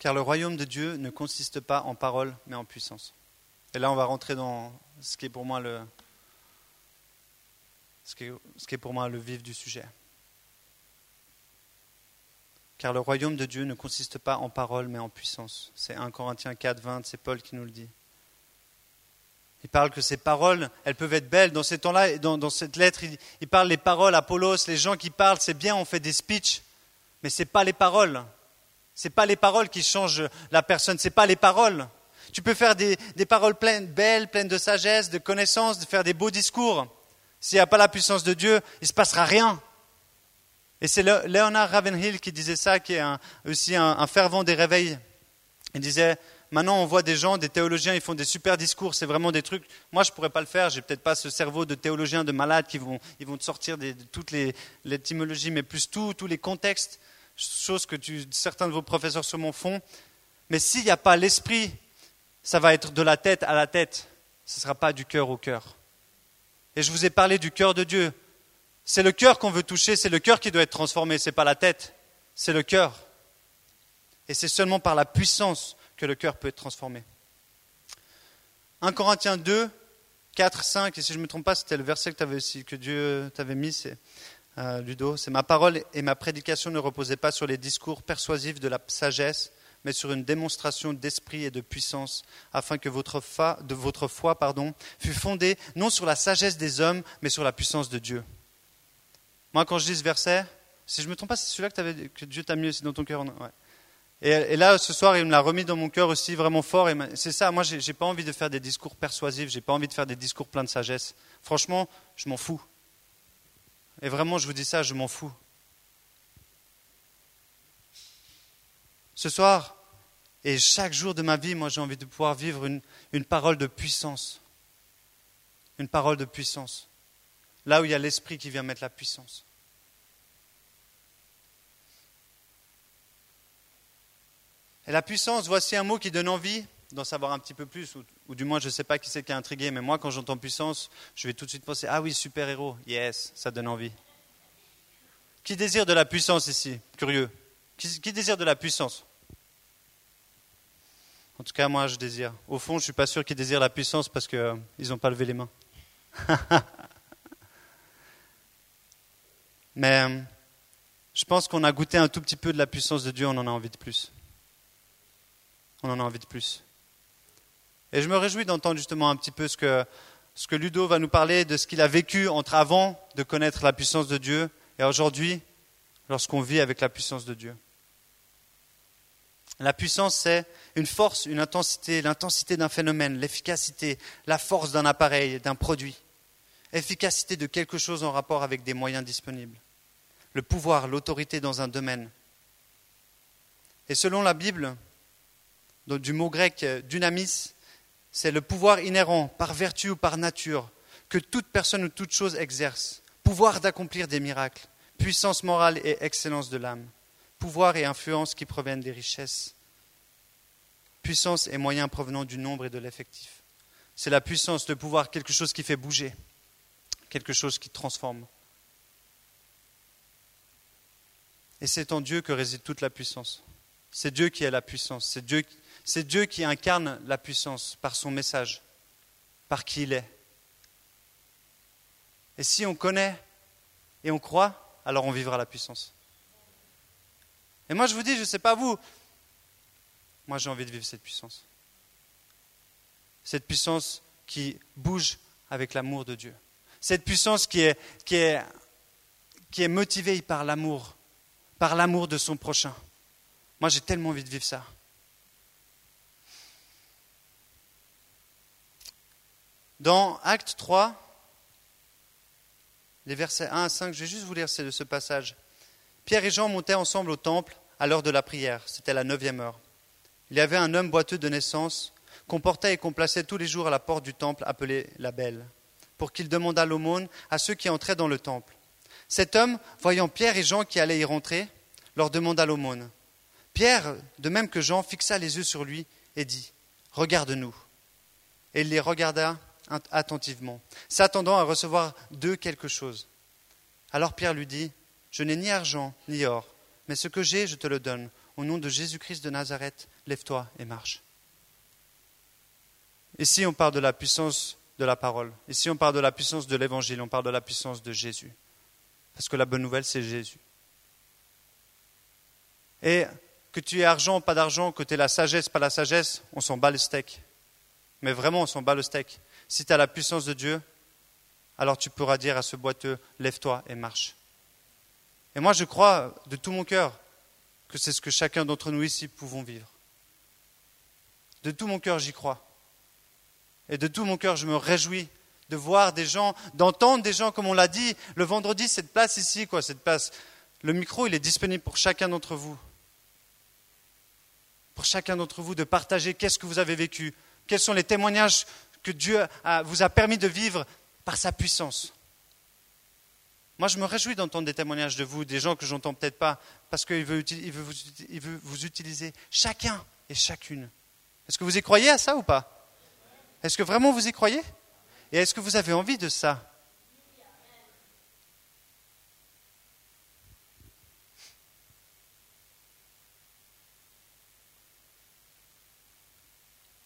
Car le royaume de Dieu ne consiste pas en parole, mais en puissance. Et là, on va rentrer dans ce qui est pour moi le, ce qui est, pour moi le vif du sujet. Car le royaume de Dieu ne consiste pas en parole, mais en puissance. C'est 1 Corinthiens 4, 20, c'est Paul qui nous le dit. Il parle que ces paroles, elles peuvent être belles. Dans ces temps-là, dans, dans, cette lettre, il, il parle les paroles, Apollos, les gens qui parlent, c'est bien, on fait des speeches, mais ce n'est pas les paroles. Ce n'est pas les paroles qui changent la personne, ce n'est pas les paroles. Tu peux faire des, paroles pleines, belles, pleines de sagesse, de connaissance, de faire des beaux discours. S'il n'y a pas la puissance de Dieu, il ne se passera rien. Et c'est Leonard Ravenhill qui disait ça, qui est aussi un, fervent des réveils. Il disait, maintenant on voit des gens, des théologiens, ils font des super discours, c'est vraiment des trucs. Moi, je ne pourrais pas le faire, j'ai peut-être pas ce cerveau de théologien, de malade qui vont, ils vont te sortir de toutes les, l'étymologie, mais plus tout, tous les contextes chose que certains de vos professeurs sur mon font. Mais s'il n'y a pas l'esprit, ça va être de la tête à la tête. Ce ne sera pas du cœur au cœur. Et je vous ai parlé du cœur de Dieu. C'est le cœur qu'on veut toucher, c'est le cœur qui doit être transformé, ce n'est pas la tête, c'est le cœur. Et c'est seulement par la puissance que le cœur peut être transformé. 1 Corinthiens 2, 4, 5, et si je ne me trompe pas, c'était le verset que, que Dieu t'avait mis, euh, Ludo, c'est ma parole et ma prédication ne reposaient pas sur les discours persuasifs de la sagesse, mais sur une démonstration d'esprit et de puissance, afin que votre foi, pardon, fût fondée non sur la sagesse des hommes, mais sur la puissance de Dieu. Moi, quand je lis ce verset, si je me trompe pas, c'est celui-là que, Dieu t'a mis aussi dans ton cœur. Et, là, ce soir, il me l'a remis dans mon cœur aussi vraiment fort. c'est ça, moi, j'ai pas envie de faire des discours persuasifs, j'ai pas envie de faire des discours pleins de sagesse. Franchement, je m'en fous. Et vraiment, je vous dis ça, je m'en fous. Ce soir, et chaque jour de ma vie, moi j'ai envie de pouvoir vivre une, parole de puissance. Une parole de puissance. Là où il y a l'Esprit qui vient mettre la puissance. Et la puissance, voici un mot qui donne envie d'en savoir un petit peu plus, ou, du moins je ne sais pas qui c'est qui est intrigué, mais moi quand j'entends puissance, je vais tout de suite penser, ah oui, super-héros, yes, ça donne envie. Qui désire de la puissance ici Curieux? Qui, désire de la puissance? En tout cas, moi, je désire. Au fond, je ne suis pas sûr qu'ils désirent la puissance parce qu'ils euh, n'ont pas levé les mains. Mais euh, je pense qu'on a goûté un tout petit peu de la puissance de Dieu, on en a envie de plus. On en a envie de plus. Et je me réjouis d'entendre justement un petit peu ce que, ce que Ludo va nous parler de ce qu'il a vécu entre avant de connaître la puissance de Dieu et aujourd'hui lorsqu'on vit avec la puissance de Dieu. La puissance, c'est une force, une intensité, l'intensité d'un phénomène, l'efficacité, la force d'un appareil, d'un produit, efficacité de quelque chose en rapport avec des moyens disponibles, le pouvoir, l'autorité dans un domaine. Et selon la Bible, du mot grec euh, dynamis, c'est le pouvoir inhérent, par vertu ou par nature, que toute personne ou toute chose exerce. Pouvoir d'accomplir des miracles, puissance morale et excellence de l'âme. Pouvoir et influence qui proviennent des richesses. Puissance et moyens provenant du nombre et de l'effectif. C'est la puissance, le pouvoir, quelque chose qui fait bouger, quelque chose qui transforme. Et c'est en Dieu que réside toute la puissance. C'est Dieu qui est la puissance. C'est Dieu, c'est Dieu qui incarne la puissance par son message, par qui il est. Et si on connaît et on croit, alors on vivra la puissance. Et moi je vous dis, je ne sais pas vous, moi j'ai envie de vivre cette puissance. Cette puissance qui bouge avec l'amour de Dieu. Cette puissance qui est, qui est, qui est motivée par l'amour, par l'amour de son prochain. Moi j'ai tellement envie de vivre ça. Dans Acte 3, les versets 1 à 5, je vais juste vous lire ce passage. Pierre et Jean montaient ensemble au temple à l'heure de la prière, c'était la neuvième heure. Il y avait un homme boiteux de naissance qu'on portait et qu'on plaçait tous les jours à la porte du temple appelé la Belle, pour qu'il demandât l'aumône à ceux qui entraient dans le temple. Cet homme, voyant Pierre et Jean qui allaient y rentrer, leur demanda l'aumône. Pierre, de même que Jean, fixa les yeux sur lui et dit Regarde-nous. Et il les regarda attentivement, s'attendant à recevoir d'eux quelque chose. Alors Pierre lui dit, Je n'ai ni argent ni or, mais ce que j'ai, je te le donne. Au nom de Jésus-Christ de Nazareth, lève-toi et marche. Ici, on parle de la puissance de la parole. Ici, on parle de la puissance de l'évangile. On parle de la puissance de Jésus. Parce que la bonne nouvelle, c'est Jésus. Et que tu aies argent, pas d'argent, que tu aies la sagesse, pas la sagesse, on s'en bat le steak. Mais vraiment, on s'en bat le steak. Si tu as la puissance de Dieu, alors tu pourras dire à ce boiteux, lève-toi et marche. Et moi, je crois de tout mon cœur que c'est ce que chacun d'entre nous ici pouvons vivre. De tout mon cœur, j'y crois. Et de tout mon cœur, je me réjouis de voir des gens, d'entendre des gens, comme on l'a dit, le vendredi, cette place ici, quoi, cette place. Le micro, il est disponible pour chacun d'entre vous. Pour chacun d'entre vous de partager qu'est-ce que vous avez vécu, quels sont les témoignages que Dieu vous a permis de vivre par sa puissance. Moi, je me réjouis d'entendre des témoignages de vous, des gens que j'entends peut-être pas, parce qu'il veut, vous, il veut vous utiliser chacun et chacune. Est-ce que vous y croyez à ça ou pas? Est-ce que vraiment vous y croyez? Et est-ce que vous avez envie de ça?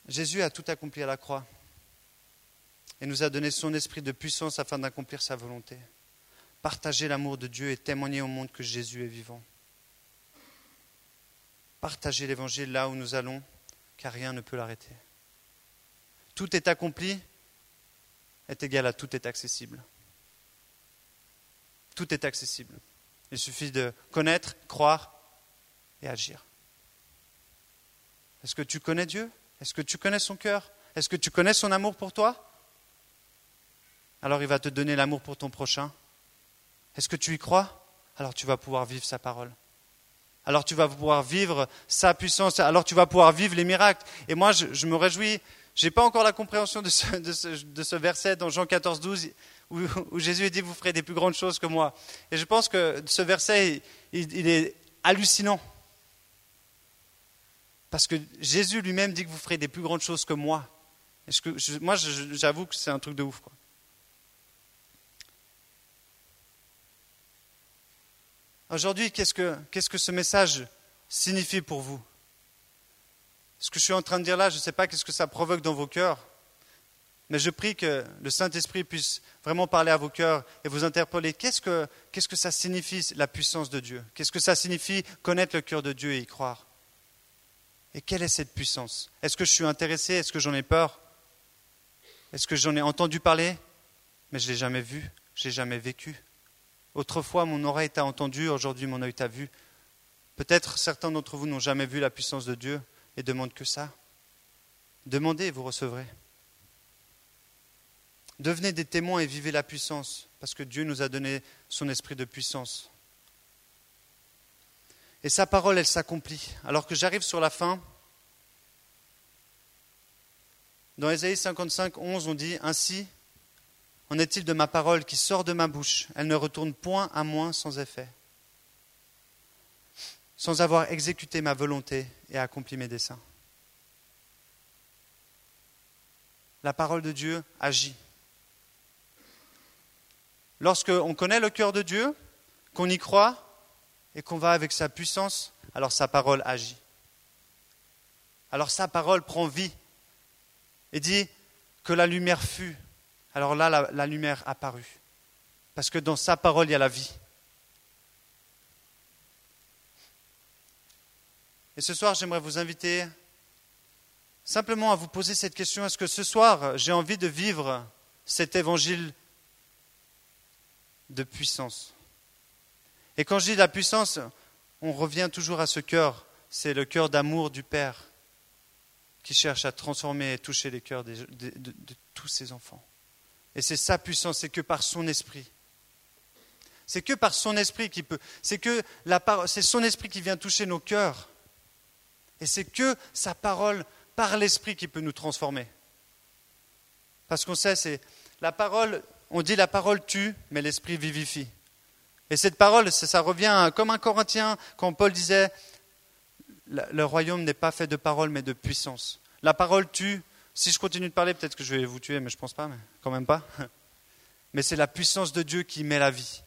Jésus a tout accompli à la croix et nous a donné son esprit de puissance afin d'accomplir sa volonté. Partager l'amour de Dieu et témoigner au monde que Jésus est vivant. Partager l'évangile là où nous allons, car rien ne peut l'arrêter. Tout est accompli est égal à tout est accessible. Tout est accessible. Il suffit de connaître, croire et agir. Est-ce que tu connais Dieu? Est-ce que tu connais son cœur? Est-ce que tu connais son amour pour toi? Alors il va te donner l'amour pour ton prochain. Est-ce que tu y crois? Alors tu vas pouvoir vivre sa parole. Alors tu vas pouvoir vivre sa puissance. Alors tu vas pouvoir vivre les miracles. Et moi, je, me réjouis. Je n'ai pas encore la compréhension de ce, verset dans Jean 14, 12, où, Jésus dit Vous ferez des plus grandes choses que moi. Et je pense que ce verset, il, est hallucinant. Parce que Jésus lui-même dit que vous ferez des plus grandes choses que moi. Moi, j'avoue que c'est un truc de ouf. Aujourd'hui, qu'est-ce que, ce message signifie pour vous? Ce que je suis en train de dire là, je ne sais pas qu'est-ce que ça provoque dans vos cœurs, mais je prie que le Saint-Esprit puisse vraiment parler à vos cœurs et vous interpeller. Qu'est-ce que, qu'est-ce que ça signifie la puissance de Dieu? Qu'est-ce que ça signifie connaître le cœur de Dieu et y croire? Et quelle est cette puissance? Est-ce que je suis intéressé? Est-ce que j'en ai peur? Est-ce que j'en ai entendu parler Mais je ne l'ai jamais vu, je l'ai jamais vécu? Autrefois, mon oreille t'a entendu, aujourd'hui, mon œil t'a vu. Peut-être certains d'entre vous n'ont jamais vu la puissance de Dieu et demandent que ça. Demandez et vous recevrez. Devenez des témoins et vivez la puissance, parce que Dieu nous a donné son esprit de puissance. Et sa parole, elle s'accomplit. Alors que j'arrive sur la fin, Dans Ésaïe 55, 11, on dit Ainsi en est-il de ma parole qui sort de ma bouche? Elle ne retourne point à moi sans effet, sans avoir exécuté ma volonté et accompli mes desseins. La parole de Dieu agit. Lorsqu'on connaît le cœur de Dieu, qu'on y croit et qu'on va avec sa puissance, alors sa parole agit. Alors sa parole prend vie et dit que la lumière fut. Alors là, la, lumière apparut. Parce que dans sa parole, il y a la vie. Et ce soir, j'aimerais vous inviter simplement à vous poser cette question. Est-ce que ce soir, j'ai envie de vivre cet évangile de puissance? Et quand je dis la puissance, on revient toujours à ce cœur. C'est le cœur d'amour du Père qui cherche à transformer et toucher les cœurs de, tous ses enfants. Et c'est sa puissance, c'est que par son esprit. C'est que par son esprit qui peut. C'est que la c'est son esprit qui vient toucher nos cœurs. Et c'est que sa parole par l'esprit qui peut nous transformer. Parce qu'on sait, c'est la parole. On dit la parole tue, mais l'esprit vivifie. Et cette parole, ça revient comme un Corinthien quand Paul disait le royaume n'est pas fait de parole, mais de puissance. La parole tue. Si je continue de parler, peut-être que je vais vous tuer, mais je ne pense pas, mais quand même pas. Mais c'est la puissance de Dieu qui met la vie.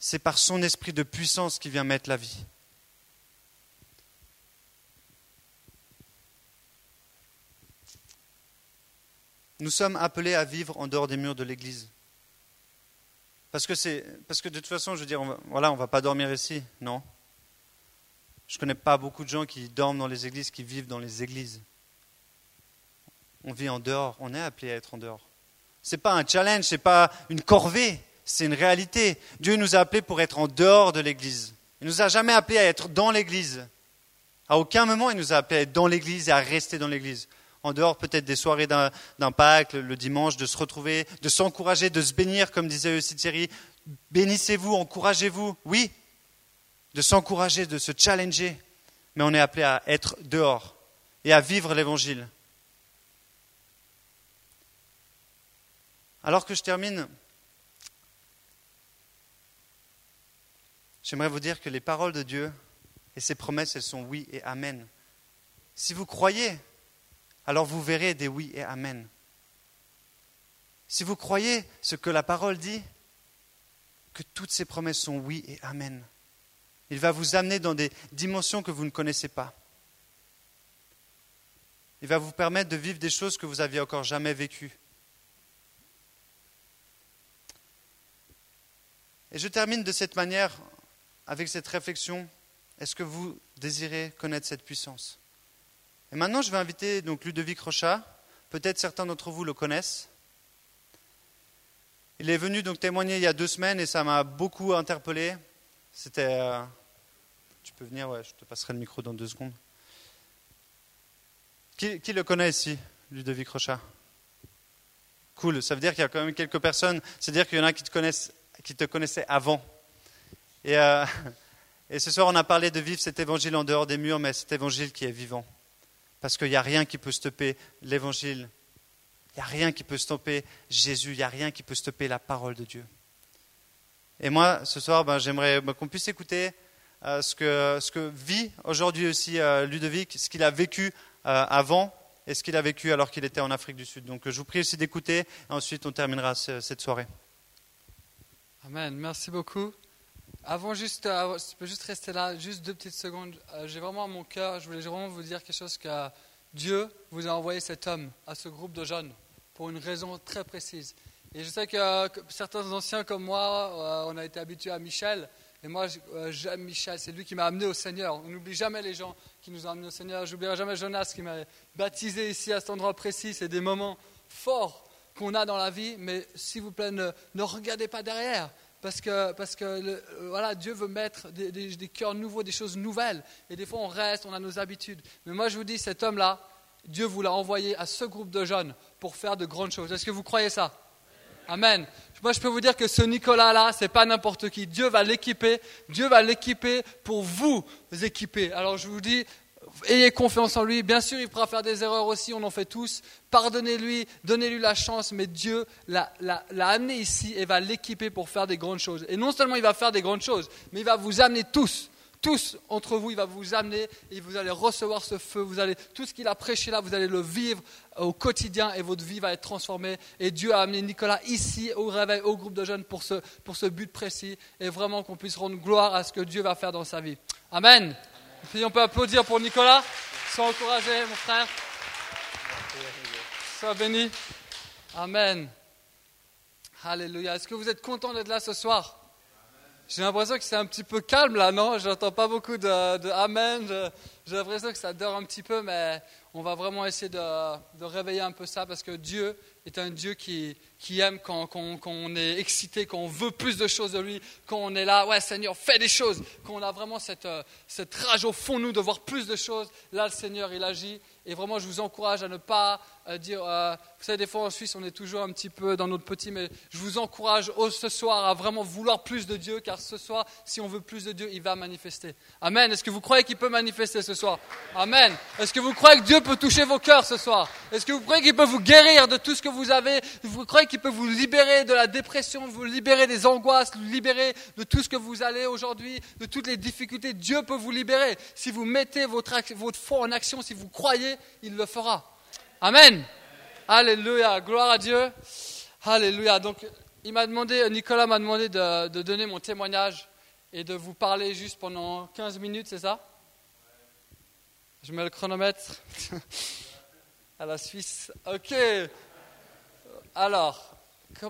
C'est par son esprit de puissance qui vient mettre la vie. Nous sommes appelés à vivre en dehors des murs de l'Église. Parce que, parce que de toute façon, je veux dire, voilà, on ne va pas dormir ici, non? Je ne connais pas beaucoup de gens qui dorment dans les églises, qui vivent dans les églises. On vit en dehors, on est appelé à être en dehors. Ce n'est pas un challenge, ce n'est pas une corvée, c'est une réalité. Dieu nous a appelés pour être en dehors de l'église. Il ne nous a jamais appelés à être dans l'église. À aucun moment, il nous a appelés à être dans l'église et à rester dans l'église. En dehors peut-être des soirées d'un Pâques, le, dimanche, de se retrouver, de s'encourager, de se bénir, comme disait aussi Thierry. Bénissez-vous, encouragez-vous. Oui, de s'encourager, de se challenger, mais on est appelé à être dehors et à vivre l'Évangile. Alors que je termine, j'aimerais vous dire que les paroles de Dieu et ses promesses, elles sont oui et amen. Si vous croyez, alors vous verrez des oui et amen. Si vous croyez ce que la parole dit, que toutes ces promesses sont oui et amen. Il va vous amener dans des dimensions que vous ne connaissez pas. Il va vous permettre de vivre des choses que vous n'aviez encore jamais vécues. Et je termine de cette manière avec cette réflexion. Est-ce que vous désirez connaître cette puissance? Et maintenant, je vais inviter donc Ludovic Rochat. Peut-être certains d'entre vous le connaissent. Il est venu donc témoigner il y a deux semaines et ça m'a beaucoup interpellé. C'était. Euh, tu peux venir, ouais, je te passerai le micro dans deux secondes. Qui, le connaît ici, Ludovic Rochat Cool, ça veut dire qu'il y a quand même quelques personnes, c'est-à-dire qu'il y en a qui te, connaissent, qui te connaissaient avant. Et, euh, et ce soir, on a parlé de vivre cet évangile en dehors des murs, mais cet évangile qui est vivant. Parce qu'il n'y a rien qui peut stopper l'évangile. Il n'y a rien qui peut stopper Jésus, il n'y a rien qui peut stopper la parole de Dieu. Et moi, ce soir, ben, j'aimerais ben, qu'on puisse écouter euh, ce, que, vit aujourd'hui aussi euh, Ludovic, ce qu'il a vécu avant et ce qu'il a vécu alors qu'il était en Afrique du Sud. Donc je vous prie aussi d'écouter ensuite on terminera cette soirée. Amen, merci beaucoup. Avant juste, je peux juste rester là, juste deux petites secondes. J'ai vraiment mon cœur, je voulais vraiment vous dire quelque chose que Dieu vous a envoyé cet homme à ce groupe de jeunes pour une raison très précise. Et je sais que, certains anciens comme moi, on a été habitués à Michel, et moi, euh, j'aime Michel, c'est lui qui m'a amené au Seigneur. On n'oublie jamais les gens qui nous ont amenés au Seigneur. J'oublierai jamais Jonas qui m'a baptisé ici à cet endroit précis. C'est des moments forts qu'on a dans la vie, mais s'il vous plaît, ne, regardez pas derrière. Parce que, parce que euh, voilà, Dieu veut mettre des, cœurs nouveaux, des choses nouvelles. Et des fois, on reste, on a nos habitudes. Mais moi, je vous dis, cet homme-là, Dieu vous l'a envoyé à ce groupe de jeunes pour faire de grandes choses. Est-ce que vous croyez ça? Amen. Moi, je peux vous dire que ce Nicolas-là, c'est pas n'importe qui. Dieu va l'équiper. Dieu va l'équiper pour vous équiper. Alors, je vous dis, ayez confiance en lui. Bien sûr, il pourra faire des erreurs aussi, on en fait tous. Pardonnez-lui, donnez-lui la chance, mais Dieu l'a, amené ici et va l'équiper pour faire des grandes choses. Et non seulement il va faire des grandes choses, mais il va vous amener tous tous entre vous, il va vous amener et vous allez recevoir ce feu. Vous allez, tout ce qu'il a prêché là, vous allez le vivre au quotidien et votre vie va être transformée. Et Dieu a amené Nicolas ici au réveil, au groupe de jeunes pour ce, pour ce but précis et vraiment qu'on puisse rendre gloire à ce que Dieu va faire dans sa vie. Amen. Puis on peut applaudir pour Nicolas. Sois encouragé, mon frère. Sois béni. Amen. Alléluia. Est-ce que vous êtes content d'être là ce soir? J'ai l'impression que c'est un petit peu calme là, non? J'entends pas beaucoup de, Amen. J'ai l'impression que ça dort un petit peu, mais on va vraiment essayer de, réveiller un peu ça parce que Dieu est un Dieu qui, aime quand, on est excité, quand on veut plus de choses de lui, quand on est là, ouais Seigneur, fais des choses, quand on a vraiment cette, cette rage au fond de nous de voir plus de choses. Là, le Seigneur, il agit et vraiment, je vous encourage à ne pas euh, dire, euh, vous savez, des fois en Suisse, on est toujours un petit peu dans notre petit, mais je vous encourage ce soir à vraiment vouloir plus de Dieu, car ce soir, si on veut plus de Dieu, il va manifester. Amen. Est-ce que vous croyez qu'il peut manifester ce soir? Amen. Est-ce que vous croyez que Dieu peut toucher vos cœurs ce soir? Est-ce que vous croyez qu'il peut vous guérir de tout ce que vous avez? Vous croyez qu'il peut vous libérer de la dépression, vous libérer des angoisses, vous libérer de tout ce que vous allez aujourd'hui, de toutes les difficultés? Dieu peut vous libérer. Si vous mettez votre, votre foi en action, si vous croyez, il le fera. Amen. Alléluia. Gloire à Dieu. Alléluia. Donc, il m'a demandé, Nicolas m'a demandé de, donner mon témoignage et de vous parler juste pendant 15 minutes, c'est ça? Je mets le chronomètre à la Suisse. Ok. Alors,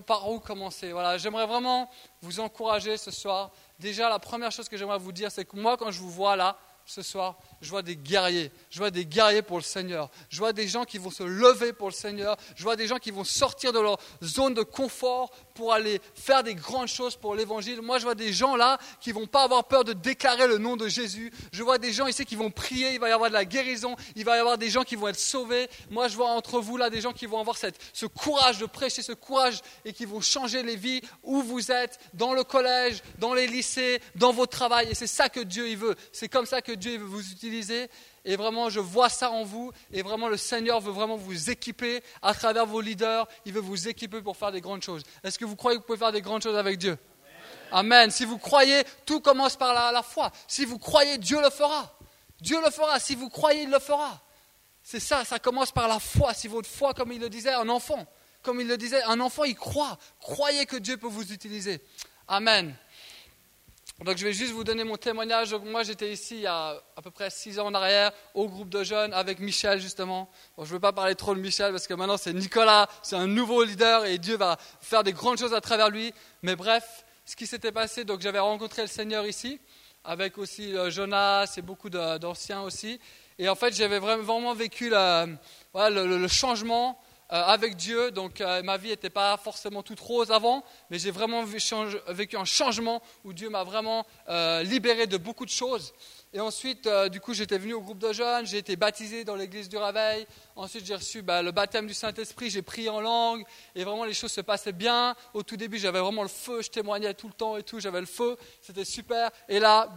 par où commencer? Voilà, j'aimerais vraiment vous encourager ce soir. Déjà, la première chose que j'aimerais vous dire, c'est que moi, quand je vous vois là, ce soir, je vois des guerriers. Je vois des guerriers pour le Seigneur. Je vois des gens qui vont se lever pour le Seigneur. Je vois des gens qui vont sortir de leur zone de confort pour aller faire des grandes choses pour l'évangile. Moi, je vois des gens là qui vont pas avoir peur de déclarer le nom de Jésus. Je vois des gens ici qui vont prier. Il va y avoir de la guérison. Il va y avoir des gens qui vont être sauvés. Moi, je vois entre vous là des gens qui vont avoir cette, ce courage de prêcher, ce courage et qui vont changer les vies où vous êtes, dans le collège, dans les lycées, dans votre travail. Et c'est ça que Dieu il veut. C'est comme ça que Dieu veut vous utiliser et vraiment, je vois ça en vous. Et vraiment, le Seigneur veut vraiment vous équiper à travers vos leaders. Il veut vous équiper pour faire des grandes choses. Est-ce que vous croyez que vous pouvez faire des grandes choses avec Dieu? Amen. Si vous croyez, tout commence par la, foi. Si vous croyez, Dieu le fera. Dieu le fera. Si vous croyez, il le fera. C'est ça, ça commence par la foi. Si votre foi, comme il le disait, un enfant, comme il le disait, un enfant, il croit. Croyez que Dieu peut vous utiliser. Amen. Donc je vais juste vous donner mon témoignage. moi j'étais ici il y a à peu près six ans en arrière au groupe de jeunes avec Michel justement. je ne veux pas parler trop de Michel parce que maintenant c'est Nicolas, c'est un nouveau leader et Dieu va faire des grandes choses à travers lui. Mais bref, ce qui s'était passé, donc j'avais rencontré le Seigneur ici avec aussi euh, Jonas et beaucoup d'anciens aussi. Et en fait j'avais vraiment vécu le changement avec Dieu. Donc euh, ma vie n'était pas forcément toute rose avant, mais j'ai vraiment vécu un changement où Dieu m'a vraiment euh, libéré de beaucoup de choses. Et ensuite, du coup, j'étais venu au groupe de jeunes, j'ai été baptisé dans l'église du Réveil. Ensuite, j'ai reçu bah, le baptême du Saint-Esprit, j'ai prié en langue, et vraiment les choses se passaient bien. Au tout début, j'avais vraiment le feu, je témoignais tout le temps et tout, j'avais le feu, c'était super. Et là,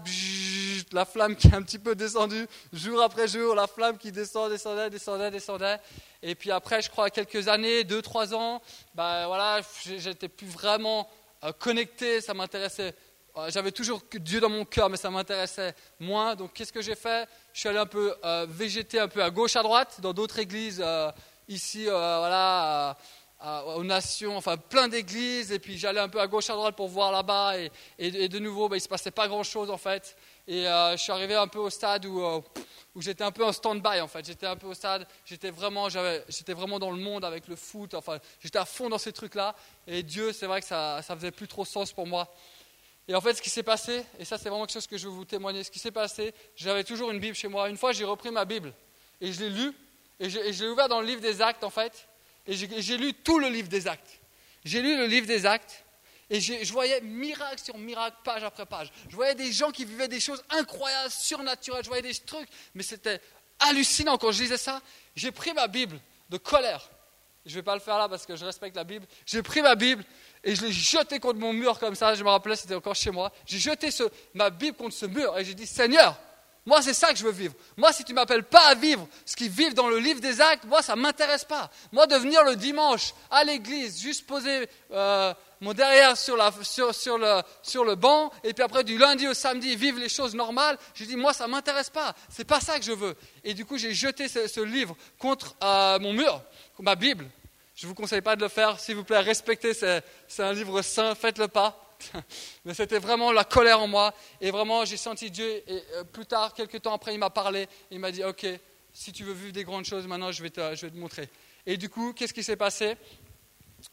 la flamme qui est un petit peu descendue, jour après jour, la flamme qui descend, descendait, descendait, descendait. Et puis après, je crois, quelques années, deux, trois ans, ben voilà, j'étais plus vraiment euh, connecté, ça m'intéressait. Euh, j'avais toujours Dieu dans mon cœur, mais ça m'intéressait moins. Donc qu'est-ce que j'ai fait? Je suis allé un peu euh, végéter un peu à gauche, à droite, dans d'autres églises, ici, voilà, aux nations, enfin plein d'églises. Et puis j'allais un peu à gauche, à droite pour voir là-bas. Et, de nouveau, ben, il ne se passait pas grand-chose en fait. Et je suis arrivé un peu au stade où j'étais un peu en stand-by en fait. J'étais un peu au stade, j'étais vraiment, j'étais vraiment dans le monde avec le foot, enfin, j'étais à fond dans ces trucs-là. Et Dieu, c'est vrai que ça, ça faisait plus trop sens pour moi. Et en fait, ce qui s'est passé, et ça c'est vraiment quelque chose que je veux vous témoigner, ce qui s'est passé, j'avais toujours une Bible chez moi. Une fois, j'ai repris ma Bible et je l'ai lue, et je, l'ai ouvert dans le livre des actes en fait, et j'ai lu tout le livre des actes. J'ai lu le livre des actes, et je, voyais miracle sur miracle, page après page. Je voyais des gens qui vivaient des choses incroyables, surnaturelles. Je voyais des trucs, mais c'était hallucinant quand je lisais ça. J'ai pris ma Bible de colère. Je ne vais pas le faire là parce que je respecte la Bible. J'ai pris ma Bible et je l'ai jetée contre mon mur comme ça. Je me rappelais, c'était encore chez moi. J'ai jeté ma Bible contre ce mur et j'ai dit Seigneur, Moi, c'est ça que je veux vivre. Moi, si tu m'appelles pas à vivre ce qui vivent dans le livre des actes, moi, ça m'intéresse pas. Moi, de venir le dimanche à l'église, juste poser euh, mon derrière sur, sur, le, sur le banc, et puis après, du lundi au samedi, vivre les choses normales, j'ai dit, moi, ça m'intéresse pas. C'est pas ça que je veux. Et du coup, j'ai jeté ce, livre contre euh, mon mur, ma Bible. Je ne vous conseille pas de le faire. S'il vous plaît, respectez, c'est un livre saint, faites-le pas. Mais c'était vraiment la colère en moi. Et vraiment, j'ai senti Dieu. Et euh, plus tard, quelques temps après, il m'a parlé. Il m'a dit Ok, si tu veux vivre des grandes choses, maintenant, je vais te, je vais te montrer. Et du coup, qu'est-ce qui s'est passé?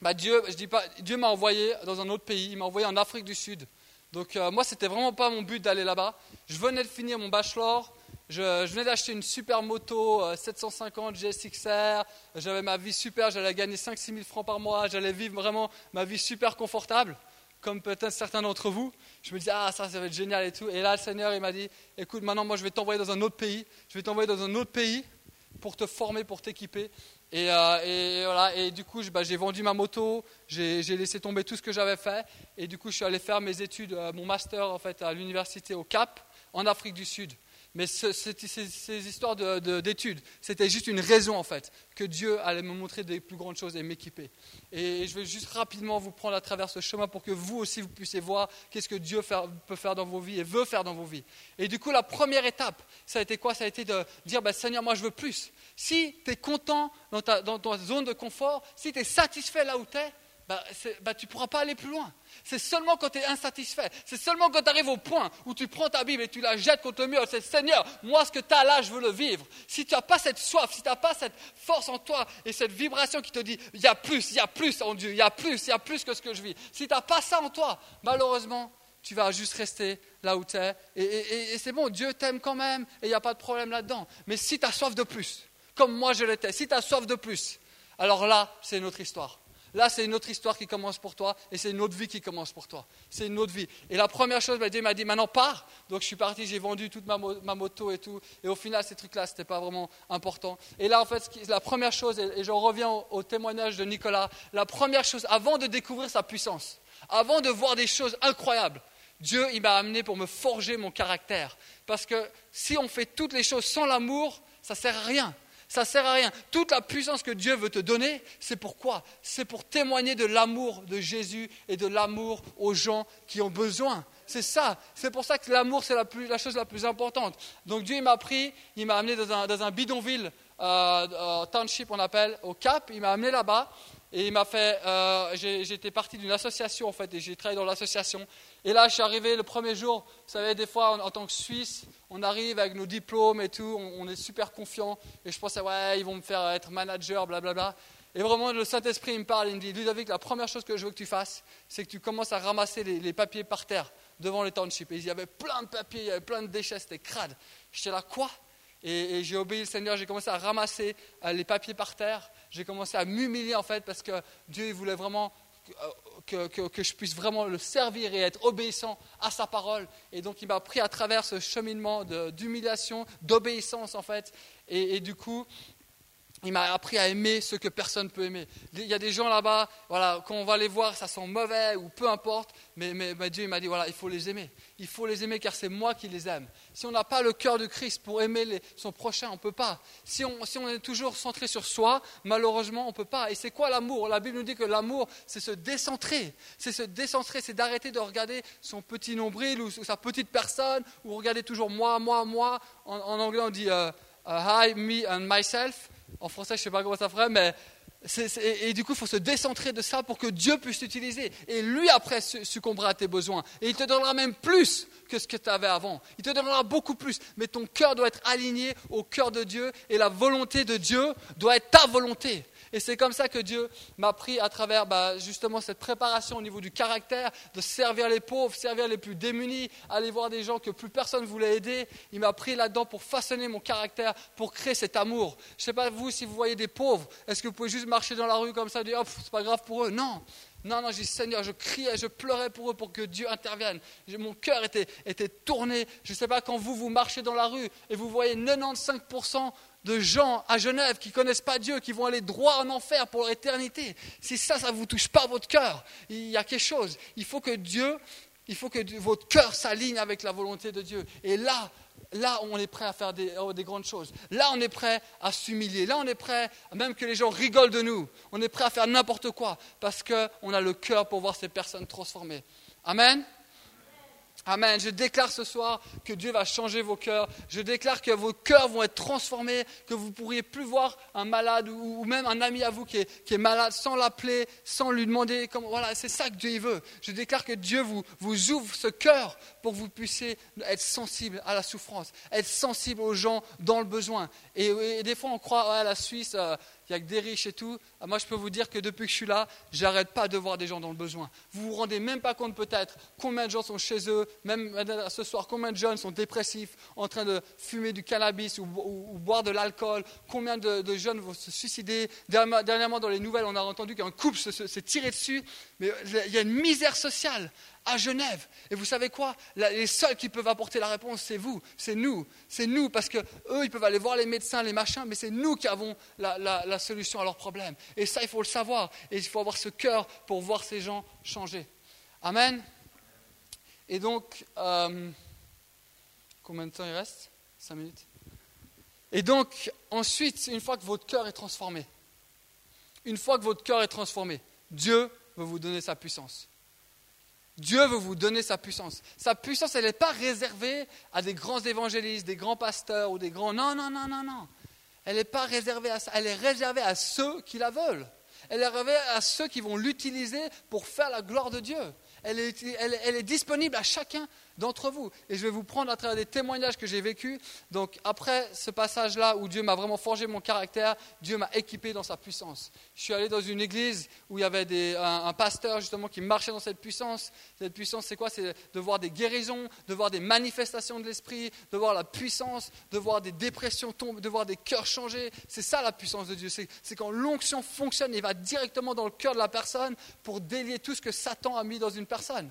Bah, Dieu, je dis pas, Dieu m'a envoyé dans un autre pays. Il m'a envoyé en Afrique du Sud. Donc, euh, moi, c'était vraiment pas mon but d'aller là-bas. Je venais de finir mon bachelor. Je, venais d'acheter une super moto 750 euh, GSXR. J'avais ma vie super. J'allais gagner 5-6 000 francs par mois. J'allais vivre vraiment ma vie super confortable comme peut-être certains d'entre vous. Je me disais, ah, ça, ça va être génial et tout. Et là, le Seigneur, il m'a dit, écoute, maintenant, moi, je vais t'envoyer dans un autre pays. Je vais t'envoyer dans un autre pays pour te former, pour t'équiper. Et, euh, voilà. Et du coup, bah, j'ai vendu ma moto, j'ai laissé tomber tout ce que j'avais fait. Et du coup, je suis allé faire mes études, euh, mon master, en fait, à l'université au Cap, en Afrique du Sud. Mais ces, histoires d'études, c'était juste une raison en fait, que Dieu allait me montrer des plus grandes choses et m'équiper. Et je vais juste rapidement vous prendre à travers ce chemin pour que vous aussi vous puissiez voir qu'est-ce que Dieu peut faire dans vos vies et veut faire dans vos vies. Et du coup, la première étape, ça a été quoi? Ça a été de dire, bah, Seigneur, moi je veux plus. Si tu es content dans ta, dans ta zone de confort, si tu es satisfait là où tu es, bah, bah, tu ne pourras pas aller plus loin. C'est seulement quand tu es insatisfait, c'est seulement quand tu arrives au point où tu prends ta Bible et tu la jettes contre le mur, c'est Seigneur, moi ce que tu as là, je veux le vivre. Si tu n'as pas cette soif, si tu n'as pas cette force en toi et cette vibration qui te dit, il y a plus, il y a plus en Dieu, il y a plus, il y a plus que ce que je vis. Si tu n'as pas ça en toi, malheureusement, tu vas juste rester là où tu es. Et, et c'est bon, Dieu t'aime quand même et il n'y a pas de problème là-dedans. Mais si tu as soif de plus, comme moi je l'étais, si tu as soif de plus, alors là, c'est une autre histoire. Là, c'est une autre histoire qui commence pour toi et c'est une autre vie qui commence pour toi. C'est une autre vie. Et la première chose, Dieu m'a dit maintenant pars. Donc je suis parti, j'ai vendu toute ma, moto et tout. Et au final, ces trucs-là, ce n'était pas vraiment important. Et là, en fait, la première chose, et, j'en reviens au, témoignage de Nicolas, la première chose, avant de découvrir sa puissance, avant de voir des choses incroyables, Dieu, il m'a amené pour me forger mon caractère. Parce que si on fait toutes les choses sans l'amour, ça ne sert à rien ça ne sert à rien. Toute la puissance que Dieu veut te donner, c'est pourquoi C'est pour témoigner de l'amour de Jésus et de l'amour aux gens qui ont besoin. C'est ça. C'est pour ça que l'amour, c'est la, chose la plus importante. Donc Dieu, m'a pris, il m'a amené dans un, bidonville, euh, euh, township, on appelle, au Cap. Il m'a amené là-bas. Et il m'a fait, euh, j'étais parti d'une association en fait, et j'ai travaillé dans l'association. Et là, je suis arrivé le premier jour, vous savez, des fois, en, tant que Suisse, on arrive avec nos diplômes et tout, on, est super confiant. Et je pensais, ouais, ils vont me faire être manager, blablabla. Et vraiment, le Saint-Esprit, me parle, il me dit, Ludovic, la première chose que je veux que tu fasses, c'est que tu commences à ramasser les, papiers par terre devant les townships. Et il y avait plein de papiers, il y avait plein de déchets, c'était crade. J'étais là, quoi? Et, j'ai obéi le Seigneur, j'ai commencé à ramasser euh, les papiers par terre, j'ai commencé à m'humilier en fait parce que Dieu voulait vraiment que, que, je puisse vraiment le servir et être obéissant à sa parole. Et donc il m'a pris à travers ce cheminement d'humiliation, d'obéissance en fait. et, du coup, il m'a appris à aimer ce que personne ne peut aimer. Il y a des gens là-bas, voilà, quand on va les voir, ça sent mauvais ou peu importe, mais, mais, Dieu m'a dit, voilà, il faut les aimer. Il faut les aimer car c'est moi qui les aime. Si on n'a pas le cœur de Christ pour aimer son prochain, on ne peut pas. Si on, si on, est toujours centré sur soi, malheureusement, on ne peut pas. Et c'est quoi l'amour? La Bible nous dit que l'amour, c'est se décentrer. C'est se décentrer, c'est d'arrêter de regarder son petit nombril ou, sa petite personne, ou regarder toujours moi, moi, moi. En, anglais, on dit uh, uh, me and myself. En français, je ne sais pas comment ça ferait, mais et, du coup, il faut se décentrer de ça pour que Dieu puisse t'utiliser. Et lui, après, succombera à tes besoins. Et il te donnera même plus que ce que tu avais avant. Il te donnera beaucoup plus. Mais ton cœur doit être aligné au cœur de Dieu. Et la volonté de Dieu doit être ta volonté. Et c'est comme ça que Dieu m'a pris à travers bah, justement cette préparation au niveau du caractère, de servir les pauvres, servir les plus démunis, aller voir des gens que plus personne ne voulait aider. Il m'a pris là-dedans pour façonner mon caractère, pour créer cet amour. Je ne sais pas vous si vous voyez des pauvres, est-ce que vous pouvez juste marcher dans la rue comme ça et dire oh, c'est pas grave pour eux? Non. Non, non, j'ai Seigneur, je criais, je pleurais pour eux pour que Dieu intervienne. Mon cœur était, était tourné. Je ne sais pas quand vous, vous marchez dans la rue et vous voyez 95% de gens à Genève qui ne connaissent pas Dieu, qui vont aller droit en enfer pour l'éternité. Si ça, ça ne vous touche pas votre cœur, il y a quelque chose. Il faut que Dieu, il faut que votre cœur s'aligne avec la volonté de Dieu. Et là, Là, on est prêt à faire des, oh, des grandes choses. Là, on est prêt à s'humilier. Là, on est prêt, même que les gens rigolent de nous. On est prêt à faire n'importe quoi parce qu'on a le cœur pour voir ces personnes transformées. Amen? Amen. Je déclare ce soir que Dieu va changer vos cœurs. Je déclare que vos cœurs vont être transformés, que vous pourriez plus voir un malade ou, même un ami à vous qui est, malade sans l'appeler, sans lui demander. Comment, voilà, c'est ça que Dieu veut. Je déclare que Dieu vous, vous ouvre ce cœur pour que vous puissiez être sensible à la souffrance, être sensible aux gens dans le besoin. Et, des fois, on croit à la Suisse. Euh, il n'y a que des riches et tout. Ah, moi, je peux vous dire que depuis que je suis là, j'arrête pas de voir des gens dans le besoin. Vous vous rendez même pas compte peut-être combien de gens sont chez eux, même ce soir, combien de jeunes sont dépressifs, en train de fumer du cannabis ou, boire de l'alcool, combien de, jeunes vont se suicider. Dernièrement, dans les nouvelles, on a entendu qu'un couple s'est tiré dessus, mais il y a une misère sociale à Genève. Et vous savez quoi? Les seuls qui peuvent apporter la réponse, c'est vous, c'est nous, c'est nous, parce que eux, ils peuvent aller voir les médecins, les machins, mais c'est nous qui avons la, solution à leurs problèmes. Et ça, il faut le savoir. Et il faut avoir ce cœur pour voir ces gens changer. Amen. Et donc, euh, combien de temps il reste? Cinq minutes. Et donc, ensuite, une fois que votre cœur est transformé, une fois que votre cœur est transformé, Dieu veut vous donner sa puissance. Dieu veut vous donner sa puissance. Sa puissance, elle n'est pas réservée à des grands évangélistes, des grands pasteurs ou des grands... Non, non, non, non, non. Elle n'est pas réservée à ça. Elle est réservée à ceux qui la veulent. Elle est réservée à ceux qui vont l'utiliser pour faire la gloire de Dieu. Elle est, elle est disponible à chacun d'entre vous. Et je vais vous prendre à travers des témoignages que j'ai vécus. Donc après ce passage-là où Dieu m'a vraiment forgé mon caractère, Dieu m'a équipé dans sa puissance. Je suis allé dans une église où il y avait un, pasteur justement qui marchait dans cette puissance. Cette puissance, c'est quoi? C'est de voir des guérisons, de voir des manifestations de l'esprit, de voir la puissance, de voir des dépressions tomber, de voir des cœurs changer. C'est ça la puissance de Dieu. C'est quand l'onction fonctionne et va directement dans le cœur de la personne pour délier tout ce que Satan a mis dans une personne.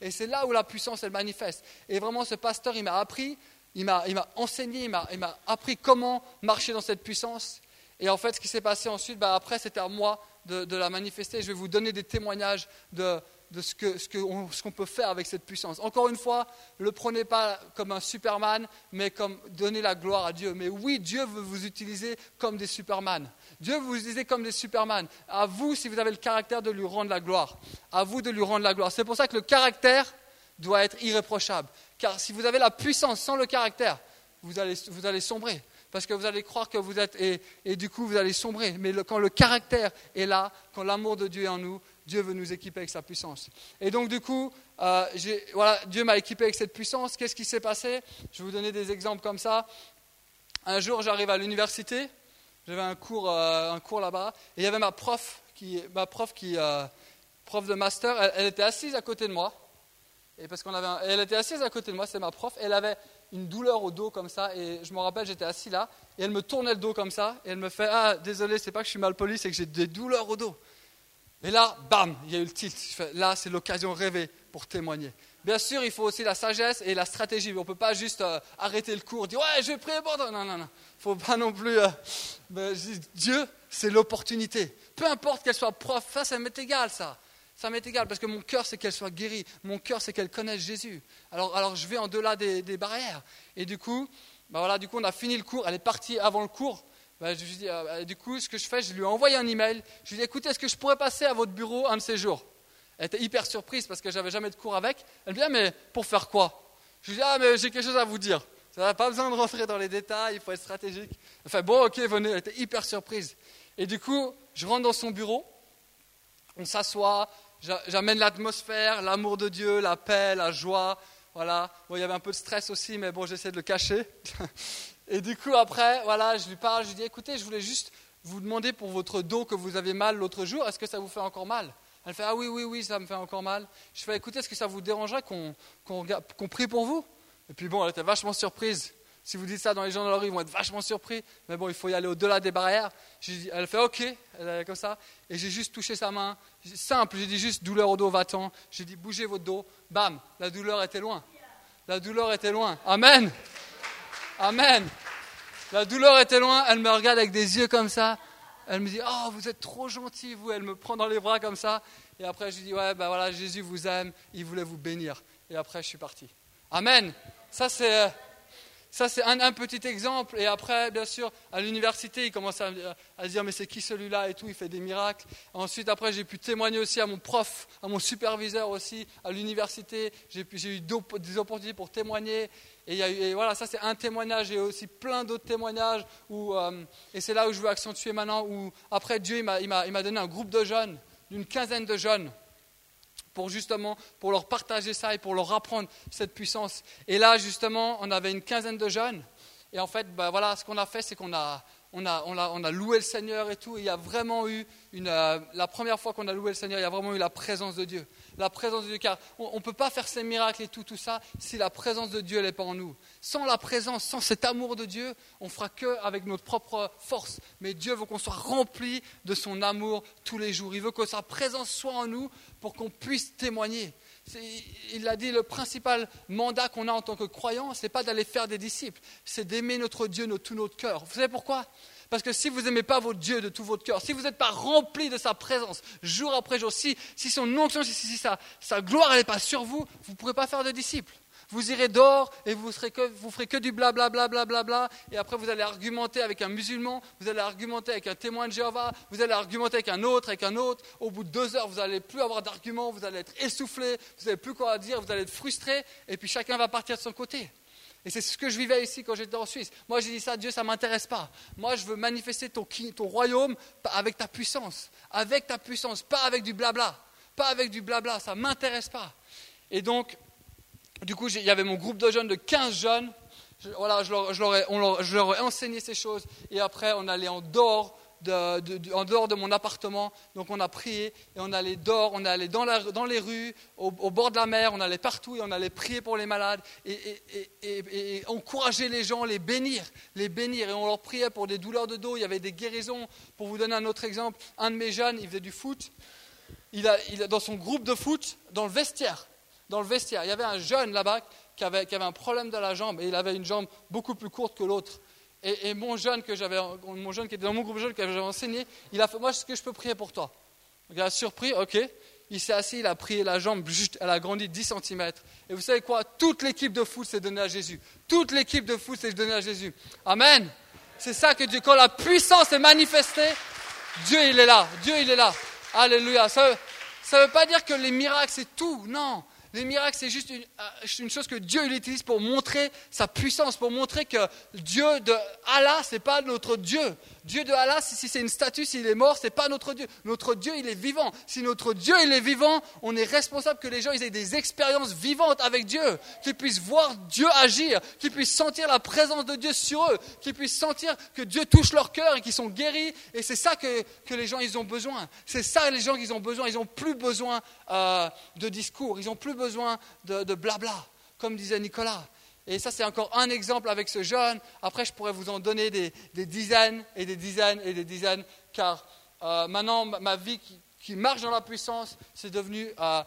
Et c'est là où la puissance, elle manifeste. Et vraiment, ce pasteur, il m'a appris, il m'a, enseigné, il m'a, appris comment marcher dans cette puissance. Et en fait, ce qui s'est passé ensuite, bah, après, c'était à moi de, la manifester. Je vais vous donner des témoignages de, ce, qu'on, peut faire avec cette puissance. Encore une fois, ne le prenez pas comme un Superman, mais comme donner la gloire à Dieu. Mais oui, Dieu veut vous utiliser comme des Superman. Dieu vous utilisez comme des Superman. À vous, si vous avez le caractère de lui rendre la gloire. À vous de lui rendre la gloire. C'est pour ça que le caractère doit être irréprochable. Car si vous avez la puissance sans le caractère, vous allez, vous allez sombrer. Parce que vous allez croire que vous êtes, et, et du coup vous allez sombrer. Mais quand le caractère est là, quand l'amour de Dieu est en nous, Dieu veut nous équiper avec sa puissance. Et donc du coup, euh, voilà, Dieu m'a équipé avec cette puissance. Qu'est-ce qui s'est passé? Je vais vous donner des exemples comme ça. Un jour, j'arrive à l'université, j'avais un cours, euh, cours là-bas, et il y avait ma prof, qui, ma prof, qui, euh, prof de master, elle, était assise à côté de moi, et parce qu'on avait, elle était assise à côté de moi, c'est ma prof, elle avait une douleur au dos comme ça, et je me rappelle, j'étais assis là, et elle me tournait le dos comme ça, et elle me fait, ah, désolé, c'est pas que je suis mal poli, c'est que j'ai des douleurs au dos. Et là, bam, il y a eu le tilt. là, c'est l'occasion rêvée pour témoigner. Bien sûr, il faut aussi la sagesse et la stratégie. On ne peut pas juste euh, arrêter le cours, dire ouais, je vais prier pour toi. Non, non, non. Il faut pas non plus. Euh, Dieu, c'est l'opportunité. Peu importe qu'elle soit prof, ça, ça m'est égal, ça. Ça m'est égal parce que mon cœur, c'est qu'elle soit guérie. Mon cœur, c'est qu'elle connaisse Jésus. Alors, alors je vais en delà des, barrières. Et du coup, bah voilà, du coup, on a fini le cours. Elle est partie avant le cours. Bah, je dis, euh, bah, du coup, ce que je fais, je lui ai envoyé un email. Je lui dit, écoutez, est-ce que je pourrais passer à votre bureau un de ces jours? Elle était hyper surprise parce que j'avais jamais de cours avec. Elle me dit, ah, mais pour faire quoi? Je lui dis, ah, mais j'ai quelque chose à vous dire. Ça n'a pas besoin de rentrer dans les détails, il faut être stratégique. Enfin, bon, ok, venez. Elle était hyper surprise. Et du coup, je rentre dans son bureau, on s'assoit, j'amène l'atmosphère, l'amour de Dieu, la paix, la joie. Voilà. Bon, il y avait un peu de stress aussi, mais bon, j'essaie de le cacher. Et du coup, après, voilà, je lui parle, je lui dis, écoutez, je voulais juste vous demander pour votre dos que vous avez mal l'autre jour, est-ce que ça vous fait encore mal? Elle fait, ah oui, oui, oui, ça me fait encore mal. Je fais, écoutez, est-ce que ça vous dérangerait qu'on prie pour vous? Et puis bon, elle était vachement surprise. Si vous dites ça dans les gens de la rue, ils vont être vachement surpris. Mais bon, il faut y aller au-delà des barrières. Elle fait OK, elle est comme ça. Et j'ai juste touché sa main. Simple, j'ai dit juste douleur au dos, va-t'en. J'ai dit bougez votre dos. Bam, la douleur était loin. La douleur était loin. Amen. Amen. La douleur était loin, elle me regarde avec des yeux comme ça. Elle me dit Oh, vous êtes trop gentil, vous. Elle me prend dans les bras comme ça. Et après, je lui dis Ouais, ben voilà, Jésus vous aime, il voulait vous bénir. Et après, je suis parti. Amen. Ça, c'est. Ça, c'est un, petit exemple. Et après, bien sûr, à l'université, il commence à, à dire, mais c'est qui celui-là et tout, il fait des miracles. Ensuite, après, j'ai pu témoigner aussi à mon prof, à mon superviseur aussi, à l'université. J'ai eu des opportunités pour témoigner. Et, voilà, ça, c'est un témoignage. Et aussi plein d'autres témoignages. Euh, et c'est là où je veux accentuer maintenant. Où, après, Dieu, m'a donné un groupe de jeunes, d'une quinzaine de jeunes pour justement pour leur partager ça et pour leur apprendre cette puissance. Et là, justement, on avait une quinzaine de jeunes. Et en fait, ben voilà, ce qu'on a fait, c'est qu'on a, on a, loué le Seigneur et tout. Il y a vraiment eu, euh, la première fois qu'on a loué le Seigneur, il y a vraiment eu la présence de Dieu la présence de Dieu. Car on ne peut pas faire ces miracles et tout, tout ça si la présence de Dieu n'est pas en nous. Sans la présence, sans cet amour de Dieu, on fera que avec notre propre force. Mais Dieu veut qu'on soit rempli de son amour tous les jours. Il veut que sa présence soit en nous pour qu'on puisse témoigner. Il a dit le principal mandat qu'on a en tant que croyant, ce n'est pas d'aller faire des disciples, c'est d'aimer notre Dieu de tout notre cœur. Vous savez pourquoi? Parce que si vous n'aimez pas votre Dieu de tout votre cœur, si vous n'êtes pas rempli de sa présence jour après jour, si, son onction, si, si sa, sa, gloire n'est pas sur vous, vous ne pourrez pas faire de disciples. Vous irez dehors et vous, serez que, ferez que du blablabla, bla, bla, bla, et après vous allez argumenter avec un musulman, vous allez argumenter avec un témoin de Jéhovah, vous allez argumenter avec un autre, avec un autre. Au bout de deux heures, vous n'allez plus avoir d'arguments, vous allez être essoufflé, vous n'avez plus quoi dire, vous allez être frustré, et puis chacun va partir de son côté. Et c'est ce que je vivais ici quand j'étais en Suisse. Moi, j'ai dit ça, Dieu, ça ne m'intéresse pas. Moi, je veux manifester ton, ton, royaume avec ta puissance. Avec ta puissance, pas avec du blabla. Pas avec du blabla, ça ne m'intéresse pas. Et donc, du coup, il y avait mon groupe de jeunes, de 15 jeunes. Je, voilà, je leur, ai enseigné ces choses. Et après, on allait en dehors de mon appartement. Donc on a prié et on allait dehors, on allait dans, les rues, au, bord de la mer, on allait partout et on allait prier pour les malades et, encourager les gens, les bénir, les bénir. Et on leur priait pour des douleurs de dos, il y avait des guérisons. Pour vous donner un autre exemple, un de mes jeunes, il faisait du foot. Il a, dans son groupe de foot, dans le vestiaire, dans le vestiaire, il y avait un jeune là-bas qui avait, un problème de la jambe et il avait une jambe beaucoup plus courte que l'autre. Et, mon jeune que j'avais, mon jeune qui était dans mon groupe jeune que j'avais enseigné, il a fait, moi, est-ce que je peux prier pour toi Il a surpris, ok. Il s'est assis, il a prié la jambe, elle a grandi 10 cm. Et vous savez quoi? Toute l'équipe de foot s'est donnée à Jésus. Toute l'équipe de foot s'est donnée à Jésus. Amen. C'est ça que Dieu, quand la puissance est manifestée, Dieu il est là. Dieu il est là. Alléluia. Ça ne veut pas dire que les miracles c'est tout. Non. Les miracles, c'est juste une, euh, chose que Dieu il utilise pour montrer sa puissance, pour montrer que Dieu de Allah, ce n'est pas notre Dieu. Dieu de Allah, si c'est une statue, s'il est mort, ce n'est pas notre Dieu. Notre Dieu, il est vivant. Si notre Dieu, il est vivant, on est responsable que les gens aient des expériences vivantes avec Dieu, qu'ils puissent voir Dieu agir, qu'ils puissent sentir la présence de Dieu sur eux, qu'ils puissent sentir que Dieu touche leur cœur et qu'ils sont guéris. Et c'est ça que, les gens, ils ont besoin. C'est ça les gens qu'ils ont besoin. Ils n'ont plus besoin euh, de discours, ils n'ont plus besoin de blabla, comme disait Nicolas. Et ça, c'est encore un exemple avec ce jeune. Après, je pourrais vous en donner des, dizaines et des dizaines et des dizaines, car euh, maintenant, ma vie qui, marche dans la puissance, c'est devenu... Euh,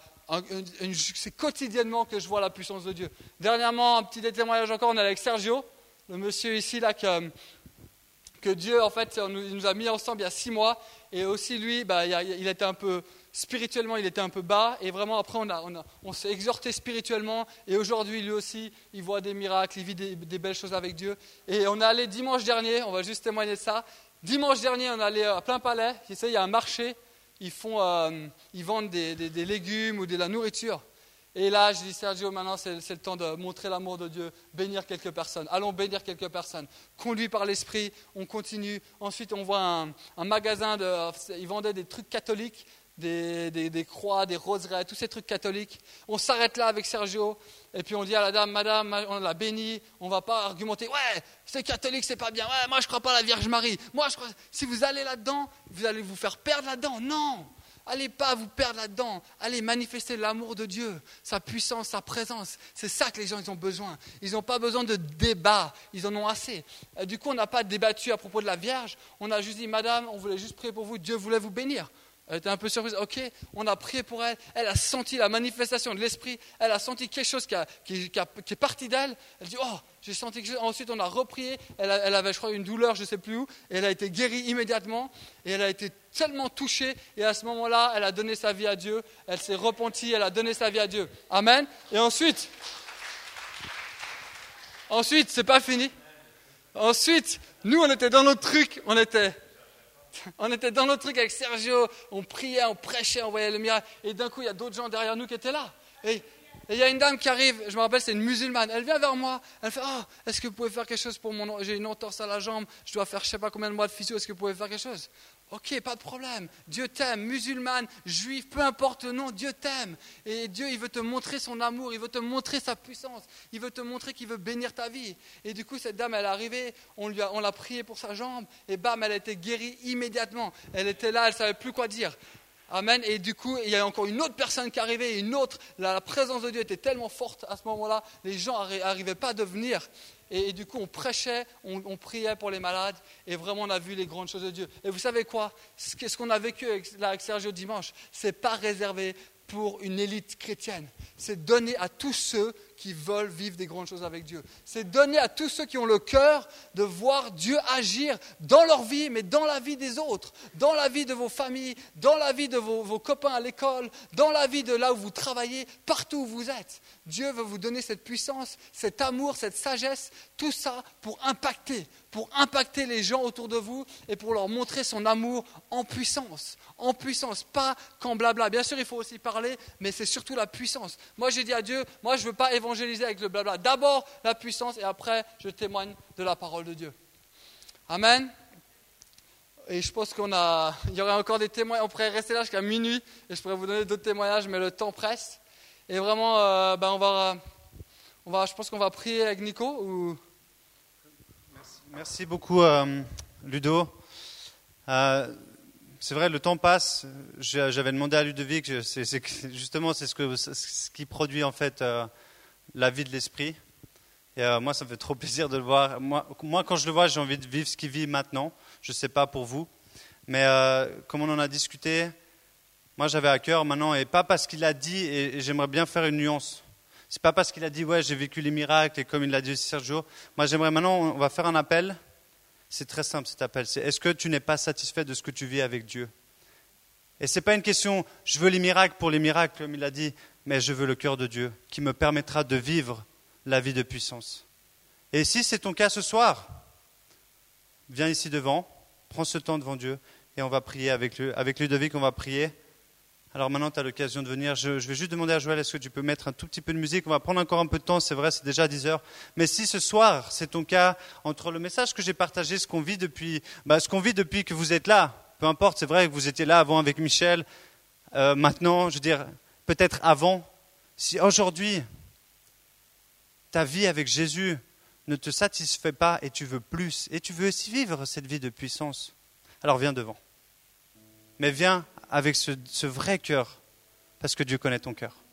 c'est quotidiennement que je vois la puissance de Dieu. Dernièrement, un petit témoignage encore, on est avec Sergio, le monsieur ici, là, que, Dieu, en fait, il nous a mis ensemble il y a six mois. Et aussi, lui, bah, il, était un peu, spirituellement, il était un peu bas. Et vraiment, après, on, a, on, s'est exhorté spirituellement. Et aujourd'hui, lui aussi, il voit des miracles, il vit des, belles choses avec Dieu. Et on est allé dimanche dernier, on va juste témoigner de ça. Dimanche dernier, on est allé à plein palais. il y a un marché. Ils, font, euh, ils vendent des, légumes ou de la nourriture. Et là, je dis, Sergio, maintenant c'est, le temps de montrer l'amour de Dieu, bénir quelques personnes. Allons bénir quelques personnes. Conduit par l'Esprit, on continue. Ensuite, on voit un, un magasin, de, ils vendaient des trucs catholiques des, croix, des roseraies, tous ces trucs catholiques. On s'arrête là avec Sergio, et puis on dit à la dame, Madame, on la bénit, on va pas argumenter, ouais, c'est catholique, c'est pas bien, ouais, moi je crois pas à la Vierge Marie. Moi, je crois... si vous allez là-dedans, vous allez vous faire perdre là-dedans. Non, allez pas vous perdre là-dedans. Allez manifester l'amour de Dieu, sa puissance, sa présence. C'est ça que les gens ils ont besoin. Ils n'ont pas besoin de débat, ils en ont assez. du coup, on n'a pas débattu à propos de la Vierge, on a juste dit, Madame, on voulait juste prier pour vous, Dieu voulait vous bénir. Elle était un peu surprise. Ok, on a prié pour elle. Elle a senti la manifestation de l'esprit. Elle a senti quelque chose qui, est parti d'elle. Elle dit Oh, j'ai senti quelque chose. Ensuite, on a reprié. Elle, avait, je crois, une douleur, je ne sais plus où. Et elle a été guérie immédiatement. Et elle a été tellement touchée. Et à ce moment-là, elle a donné sa vie à Dieu. Elle s'est repentie. Elle a donné sa vie à Dieu. Amen. Et ensuite, Ensuite, c'est pas fini. Ensuite, nous, on était dans notre truc, on était, on était dans notre truc avec Sergio, on priait, on prêchait, on voyait le miracle. Et d'un coup, il y a d'autres gens derrière nous qui étaient là. Et il y a une dame qui arrive, je me rappelle, c'est une musulmane. Elle vient vers moi, elle fait Oh, est-ce que vous pouvez faire quelque chose pour mon. J'ai une entorse à la jambe, je dois faire je sais pas combien de mois de physio, est-ce que vous pouvez faire quelque chose? Ok, pas de problème. Dieu t'aime, musulmane, juif, peu importe le nom, Dieu t'aime. Et Dieu, il veut te montrer son amour, il veut te montrer sa puissance, il veut te montrer qu'il veut bénir ta vie. Et du coup, cette dame, elle est arrivée, on, l'a prié pour sa jambe, et bam, elle a été guérie immédiatement. Elle était là, elle savait plus quoi dire. Amen. Et du coup, il y a encore une autre personne qui arrivait, une autre. La, présence de Dieu était tellement forte à ce moment-là, les gens n'arrivaient pas à venir. Et, du coup, on prêchait, on, priait pour les malades, et vraiment, on a vu les grandes choses de Dieu. Et vous savez quoi? Ce qu'on a vécu avec, là, avec Sergio dimanche, c'est pas réservé pour une élite chrétienne. C'est donné à tous ceux qui veulent vivre des grandes choses avec Dieu. C'est donné à tous ceux qui ont le cœur de voir Dieu agir dans leur vie, mais dans la vie des autres, dans la vie de vos familles, dans la vie de vos, copains à l'école, dans la vie de là où vous travaillez, partout où vous êtes. Dieu veut vous donner cette puissance, cet amour, cette sagesse, tout ça pour impacter, pour impacter les gens autour de vous et pour leur montrer son amour en puissance. En puissance, pas qu'en blabla. Bien sûr, il faut aussi parler, mais c'est surtout la puissance. Moi, j'ai dit à Dieu, moi, je ne veux pas évangéliser avec le blabla. D'abord la puissance et après je témoigne de la parole de Dieu. Amen. Et je pense qu'on a, il y aurait encore des témoignages. On pourrait rester là jusqu'à minuit et je pourrais vous donner d'autres témoignages, mais le temps presse. Et vraiment, euh, ben on va, on va, je pense qu'on va prier avec Nico. Merci, beaucoup, euh, Ludo. Euh, c'est vrai, le temps passe. J'avais demandé à Ludovic, justement, c'est ce, ce, qui produit en fait la vie de l'esprit. Et euh, moi, ça me fait trop plaisir de le voir. Moi, quand je le vois, j'ai envie de vivre ce qu'il vit maintenant. Je ne sais pas pour vous. Mais euh, comme on en a discuté, moi, j'avais à cœur maintenant, et pas parce qu'il a dit, et, j'aimerais bien faire une nuance. C'est pas parce qu'il a dit, ouais, j'ai vécu les miracles, et comme il l'a dit aussi Sergio. Moi, j'aimerais maintenant, on va faire un appel. C'est très simple cet appel. C'est est-ce que tu n'es pas satisfait de ce que tu vis avec Dieu? Et ce n'est pas une question, je veux les miracles pour les miracles, comme il a dit mais je veux le cœur de Dieu qui me permettra de vivre la vie de puissance. Et si c'est ton cas ce soir, viens ici devant, prends ce temps devant Dieu et on va prier avec, lui, avec Ludovic, on va prier. Alors maintenant, tu as l'occasion de venir. Je, vais juste demander à Joël, est-ce que tu peux mettre un tout petit peu de musique? On va prendre encore un peu de temps, c'est vrai, c'est déjà 10 heures. Mais si ce soir, c'est ton cas, entre le message que j'ai partagé, ce qu'on vit depuis, bah, ce qu'on vit depuis que vous êtes là, peu importe, c'est vrai que vous étiez là avant avec Michel, euh, maintenant, je veux dire, peut-être avant, si aujourd'hui ta vie avec Jésus ne te satisfait pas et tu veux plus, et tu veux aussi vivre cette vie de puissance, alors viens devant. Mais viens avec ce, ce vrai cœur, parce que Dieu connaît ton cœur.